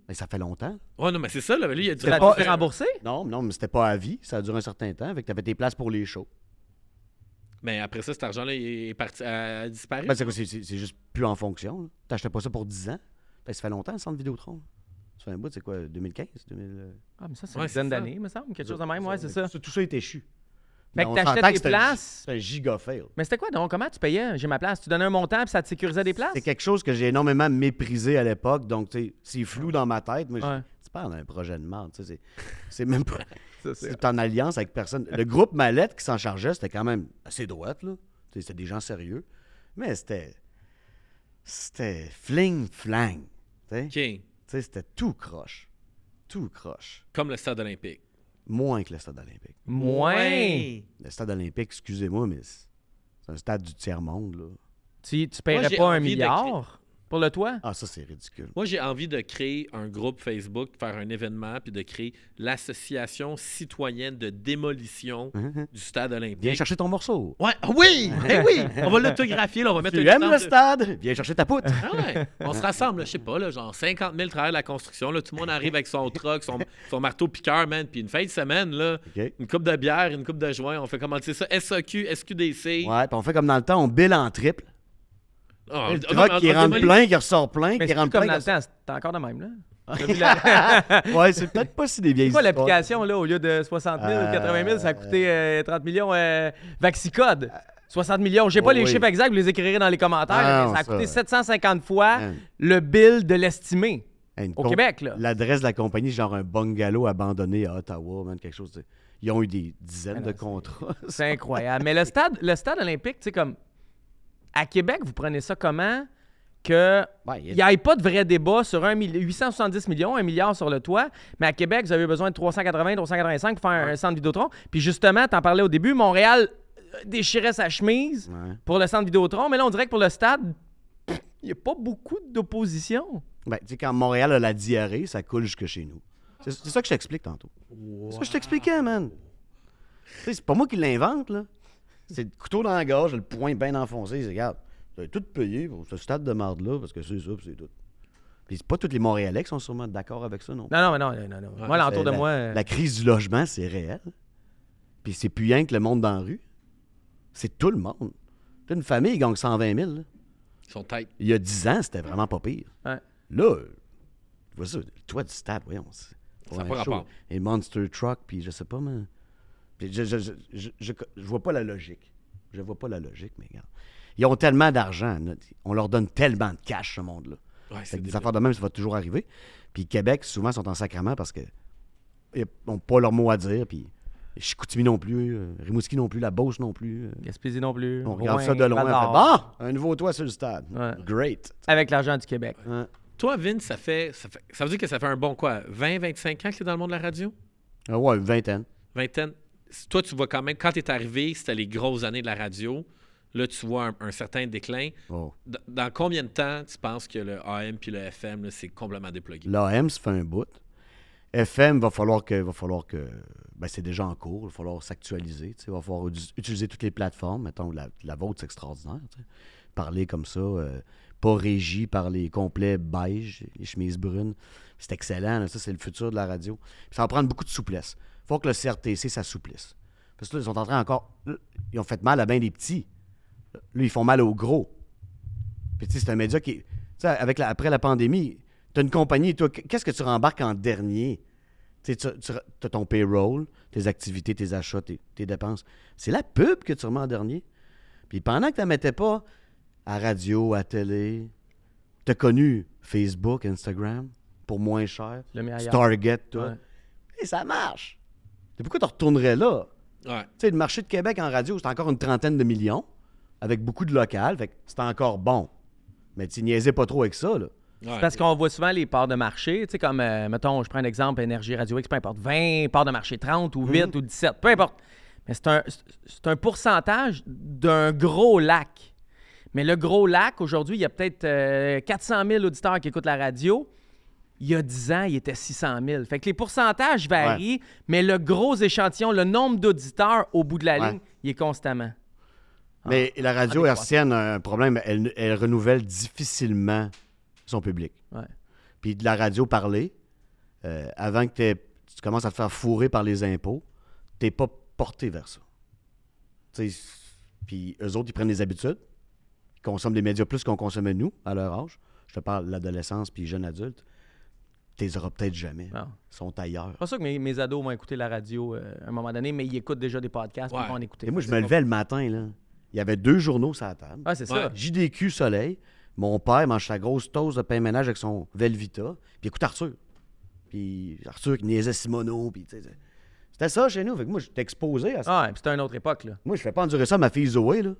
Mais ça fait longtemps. Ouais, non, mais c'est ça, là. Lui, il a dû pas- fait rembourser? Non, non, mais c'était pas à vie. Ça a duré un certain temps. Fait que t'avais tes places pour les shows. Mais après ça, cet argent-là, il est parti, a disparu. Ben, c'est quoi, c'est- c'est juste plus en fonction. là. T'achetais pas ça pour 10 ans? Ben, ça fait longtemps, le centre Vidéotron. Ça fait un bout, c'est quoi, 2015? 2000, euh, Ah, mais ça, c'est Ouais, une c'est dizaine ça. d'années, il me semble. Quelque chose de même, ouais, c'est ça. Tout ça est échu. Fait Mais que on t'achetais tes places. C'est un giga fail. Mais c'était quoi donc? Comment tu payais? J'ai ma place. Tu donnais un montant puis ça te sécurisait des places? C'est quelque chose que j'ai énormément méprisé à l'époque. Donc, tu sais, c'est flou dans ma tête. Mais Ouais. tu parles d'un projet de merde. tu sais, C'est même pas. C'est- en alliance avec personne. Le groupe Mallette qui s'en chargeait, c'était quand même assez droite. là. Tu sais, C'était des gens sérieux. Mais c'était. C'était fling-flang. OK. Tu sais, C'était tout croche. Tout croche. Comme le stade olympique. Moins que le stade olympique. Moins. Le stade olympique, excusez-moi, mais c'est un stade du tiers-monde. là. Tu, tu paierais Moi, j'ai pas un envie de milliard? Pour le toit? Ah, ça, c'est ridicule. Moi, j'ai envie de créer un groupe Facebook, faire un événement, puis de créer l'Association citoyenne de démolition du stade olympique. Viens chercher ton morceau. Ouais, ah oui, eh oui, on va l'autographier, là, on va mettre Tu aimes le de- stade? Viens chercher ta poutre. Ah ouais. On se rassemble, je sais pas, là, genre 50 000 travailleurs de la construction. Là, tout le monde arrive avec son truck, son, son marteau piqueur, man. Puis une fin de semaine, là, une coupe de bière, une coupe de joint. On fait comment c'est ça? SAQ, SQDC. Ouais, puis on fait comme dans le temps, on bille en triple. Ah, le truck qui rentre plein, qui ressort plein, qui c'est rentre comme plein. dans qui le temps, c'est encore de même, là. Ouais, c'est peut-être pas si des vieilles C'est quoi l'application, là, au lieu de 60 000 ou 80 000, ça a coûté euh, 30 millions euh, Vaxicode. 60 millions. J'ai pas Oh, les oui. chiffres exacts, vous les écrirez dans les commentaires, Ah, mais ça a ça. coûté 750 fois Man. le bill de l'estimé au Québec, là. L'adresse de la compagnie, genre un bungalow abandonné à Ottawa, man, quelque chose. de- Ils ont eu des dizaines Ah non, de contrats. C'est incroyable. Mais le stade, le stade olympique, tu sais, comme. À Québec, vous prenez ça comment? Que Ouais, il a- n'y ait pas de vrai débat sur un mill- 870 millions, un milliard sur le toit, mais à Québec, vous avez besoin de 380, 385 pour faire un centre Vidéotron. Puis justement, t'en parlais au début, Montréal euh, déchirait sa chemise Ouais. pour le centre Vidéotron, mais là, on dirait que pour le stade, il n'y a pas beaucoup d'opposition. Ben, tu sais, quand Montréal a la diarrhée, ça coule jusque chez nous. C'est ça que je t'explique tantôt. C'est ça que je t'expliquais, man. Tu c'est pas moi qui l'invente, là. C'est le couteau dans la gorge, le poing bien enfoncé. C'est, Regarde, vous avez tout payé pour ce stade de marde-là, parce que c'est ça, puis c'est tout. Puis c'est pas tous les Montréalais qui sont sûrement d'accord avec ça, non? Non, non, mais non, non, non. non. moi, l'entour de la, moi. euh, La crise du logement, c'est réel. Puis c'est plus rien que le monde dans la rue. C'est tout le monde. T'as une famille qui gagne 120 000. là. Ils sont têtes. Il y a 10 ans, c'était vraiment pas pire. Ouais. Là, tu vois ça, le toit du stade, voyons. Ça a un pas rapport. Et Monster Truck, puis je sais pas, mais. Puis je, je, je, je, je- vois pas la logique. Je vois pas la logique, mais regarde. Ils ont tellement d'argent. On leur donne tellement de cash, ce monde-là. Ouais, Fait c'est que des débile. affaires de même, ça va toujours arriver. Puis Québec, souvent, sont en sacrement parce que ils n'ont pas leur mot à dire. Puis Chicoutimi non plus, euh, Rimouski non plus, la Beauce non plus. euh. Gaspésie non plus. On regarde Rouen, ça de loin. on fait. Bon, un nouveau toit sur le stade. Ouais. Great. Avec l'argent du Québec. Toi, Vin, ça fait, ça fait. Ça veut dire que ça fait un bon quoi? 20, 25 ans que tu es dans le monde de la radio? Ah ouais, une vingtaine. Vingtaine. Toi, tu vois quand même, quand tu es arrivé, c'était les grosses années de la radio. Là, tu vois un, un certain déclin. Oh. Dans combien de temps tu penses que le AM puis le FM, c'est complètement déplugué? L'AM, ça fait un bout. FM, va falloir que. Va falloir que ben, c'est déjà en cours. Il va falloir s'actualiser. Il va falloir utiliser toutes les plateformes. Mettons, la, la vôtre, c'est extraordinaire. Parler comme ça, euh, pas régi par les complets beige, les chemises brunes. C'est excellent. là. Ça, c'est le futur de la radio. Ça va prendre beaucoup de souplesse. Il faut que le CRTC s'assouplisse. Parce que là, ils sont en train encore. Ils ont fait mal à bien des petits. Là, ils font mal aux gros. Puis, tu sais, c'est un média qui. Tu sais, avec la- après la pandémie, tu as une compagnie, toi, qu'est-ce que tu rembarques en dernier? Tu as ton payroll, tes activités, tes achats, tes, tes dépenses. C'est la pub que tu remets en dernier. Puis pendant que tu ne mettais pas à radio, à télé, tu as connu Facebook, Instagram pour moins cher, Le meilleur. Target, tout. Ouais. Et ça marche. Et pourquoi tu retournerais là? Ouais. Tu sais, le marché de Québec en radio, c'est encore une trentaine de millions, avec beaucoup de local, fait que c'est encore bon. Mais tu niaisais pas trop avec ça, là. Ouais. Parce qu'on voit souvent les parts de marché, tu sais, comme, euh, mettons, je prends un exemple, Énergie Radio X, peu importe, 20 parts de marché, 30 ou 8 ou 17, peu importe. Mais c'est un, c'est un pourcentage d'un gros lac. Mais le gros lac, aujourd'hui, il y a peut-être euh, 400 000 auditeurs qui écoutent la radio. Il y a 10 ans, il était 600 000. Fait que les pourcentages varient, mais le gros échantillon, le nombre d'auditeurs au bout de la Ouais. ligne, il est constamment. Mais la radio en hertzienne a un problème, elle, elle renouvelle difficilement son public. Ouais. Puis de la radio parlée, euh, avant que tu commences à te faire fourrer par les impôts, t'es pas porté vers ça. Puis eux autres, ils prennent des habitudes, ils consomment des médias plus qu'on consommait nous, à leur âge. Je te parle de l'adolescence puis jeune adulte. Tu les auras peut-être jamais. Non. Ils sont ailleurs. C'est pas sûr que mes, mes ados vont écouter la radio euh, à un moment donné, mais ils écoutent déjà des podcasts, Ouais. ils vont en écouter. Et moi, je me levais le matin, là. Il y avait deux journaux sur la table. Ah, c'est Ouais. ça. JDQ Soleil. Mon père mange sa grosse toast de pain ménage avec son Velvita. Puis écoute Arthur. Puis Arthur qui niaisait Simono. Puis tu sais, c'était ça chez nous. Fait que moi, j'étais exposé à ça. Ah, et puis c'était une autre époque, là. Moi, je fais pas endurer ça à ma fille Zoé, là.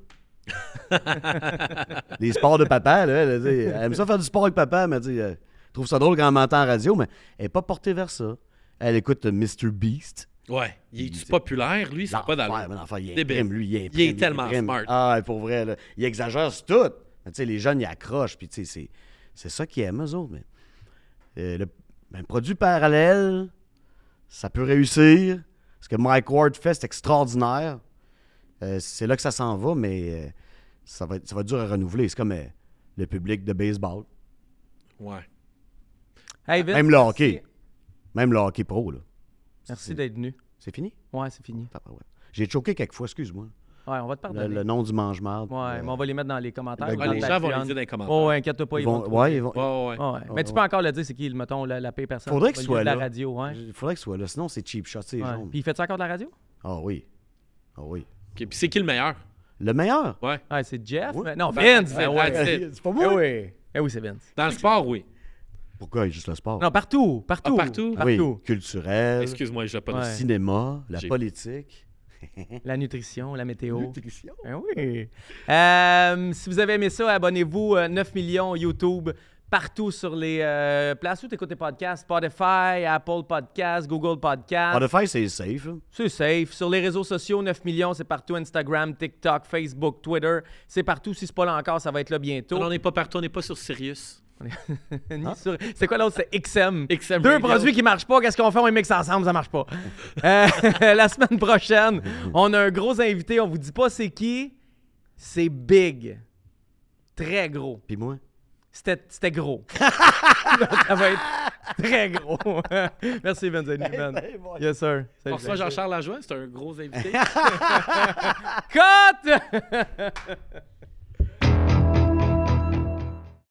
Les sports de papa, là. Elle, aime ça faire du sport avec papa, mais tu sais, elle trouve ça drôle quand elle m'entend en radio, mais elle est pas portée vers ça. Elle écoute euh, Mr. Beast. Ouais. Il est populaire, lui? C'est pas dans L'enfer, le... mais l'enfer, il imprime, lui, il imprime. Il est tellement imprime. smart. Ah, pour vrai, là. Il exagère sur tout. Mais tu sais, les jeunes, ils accrochent, puis tu sais, c'est... Ça qu'ils aiment, eux autres. Mais, euh, le, ben, le produit parallèle, ça peut réussir. Ce que Mike Ward fait, c'est extraordinaire. Euh, c'est là que ça s'en va, mais euh, ça, va être, ça va être dur à renouveler. C'est comme le public de baseball. Ouais. Hey, Vince, Même le merci. hockey. Même le hockey pro, là. Merci d'être venu. C'est fini? Ouais, c'est fini. Ouais. J'ai choqué quelques fois, excuse-moi. Ouais, on va te Le, pardonner. le nom du mange-marde. Ouais, euh, mais on va les mettre dans les commentaires. le dans les le gens vont les dire dans les commentaires. Oh, ouais, inquiète-toi pas, ils ils vont- vont. le ouais, ils vont- Ouais, ouais. Ouais, ouais. Ouais, Mais tu peux encore le dire, c'est qui, mettons, la, la paye personne. Faudrait qu'il soit de la là. radio, ouais. Il faudrait qu'il soit là, sinon c'est cheap shot, c'est jaune. Puis il fait ça encore de la radio? Ah oui. Ah oui. OK, Puis c'est qui le meilleur? Le meilleur? Ouais. Ouais, c'est Jeff. Oui. mais- Non, Ben, Vince. ben, ben. C'est pas Eh moi? oui. Eh oui, c'est Vince. Dans le sport, oui. Pourquoi? Juste le sport? Non, partout. Partout. Ah, partout? oui, Partout. culturel, Excuse-moi, je l'ai pas Ouais. dit. cinéma, la politique. La nutrition, la météo. Nutrition. Eh oui. Euh, si vous avez aimé ça, abonnez-vous. euh, 9 millions YouTube partout sur les euh, places où tu écoutes tes podcasts. Spotify, Apple Podcasts, Google Podcasts. Spotify, c'est safe. là. C'est safe. Sur les réseaux sociaux, 9 millions, c'est partout. Instagram, TikTok, Facebook, Twitter. C'est partout. Si c'est pas là encore, ça va être là bientôt. On n'est pas partout, on n'est pas sur Sirius. Sur- C'est quoi l'autre? C'est XM. XM Deux Radio. produits qui marchent pas. Qu'est-ce qu'on fait? On les mixe ensemble, ça marche pas. Euh, la semaine prochaine, on a un gros invité. On vous dit pas c'est qui. C'est big. Très gros. Puis moi? C'était c'était gros. ça va être très gros. Merci, Ben Zeni, Ben. Yes, sir. Salut, On reçoit Ben. Jean-Charles Lajoie, c'est un gros invité. Cut!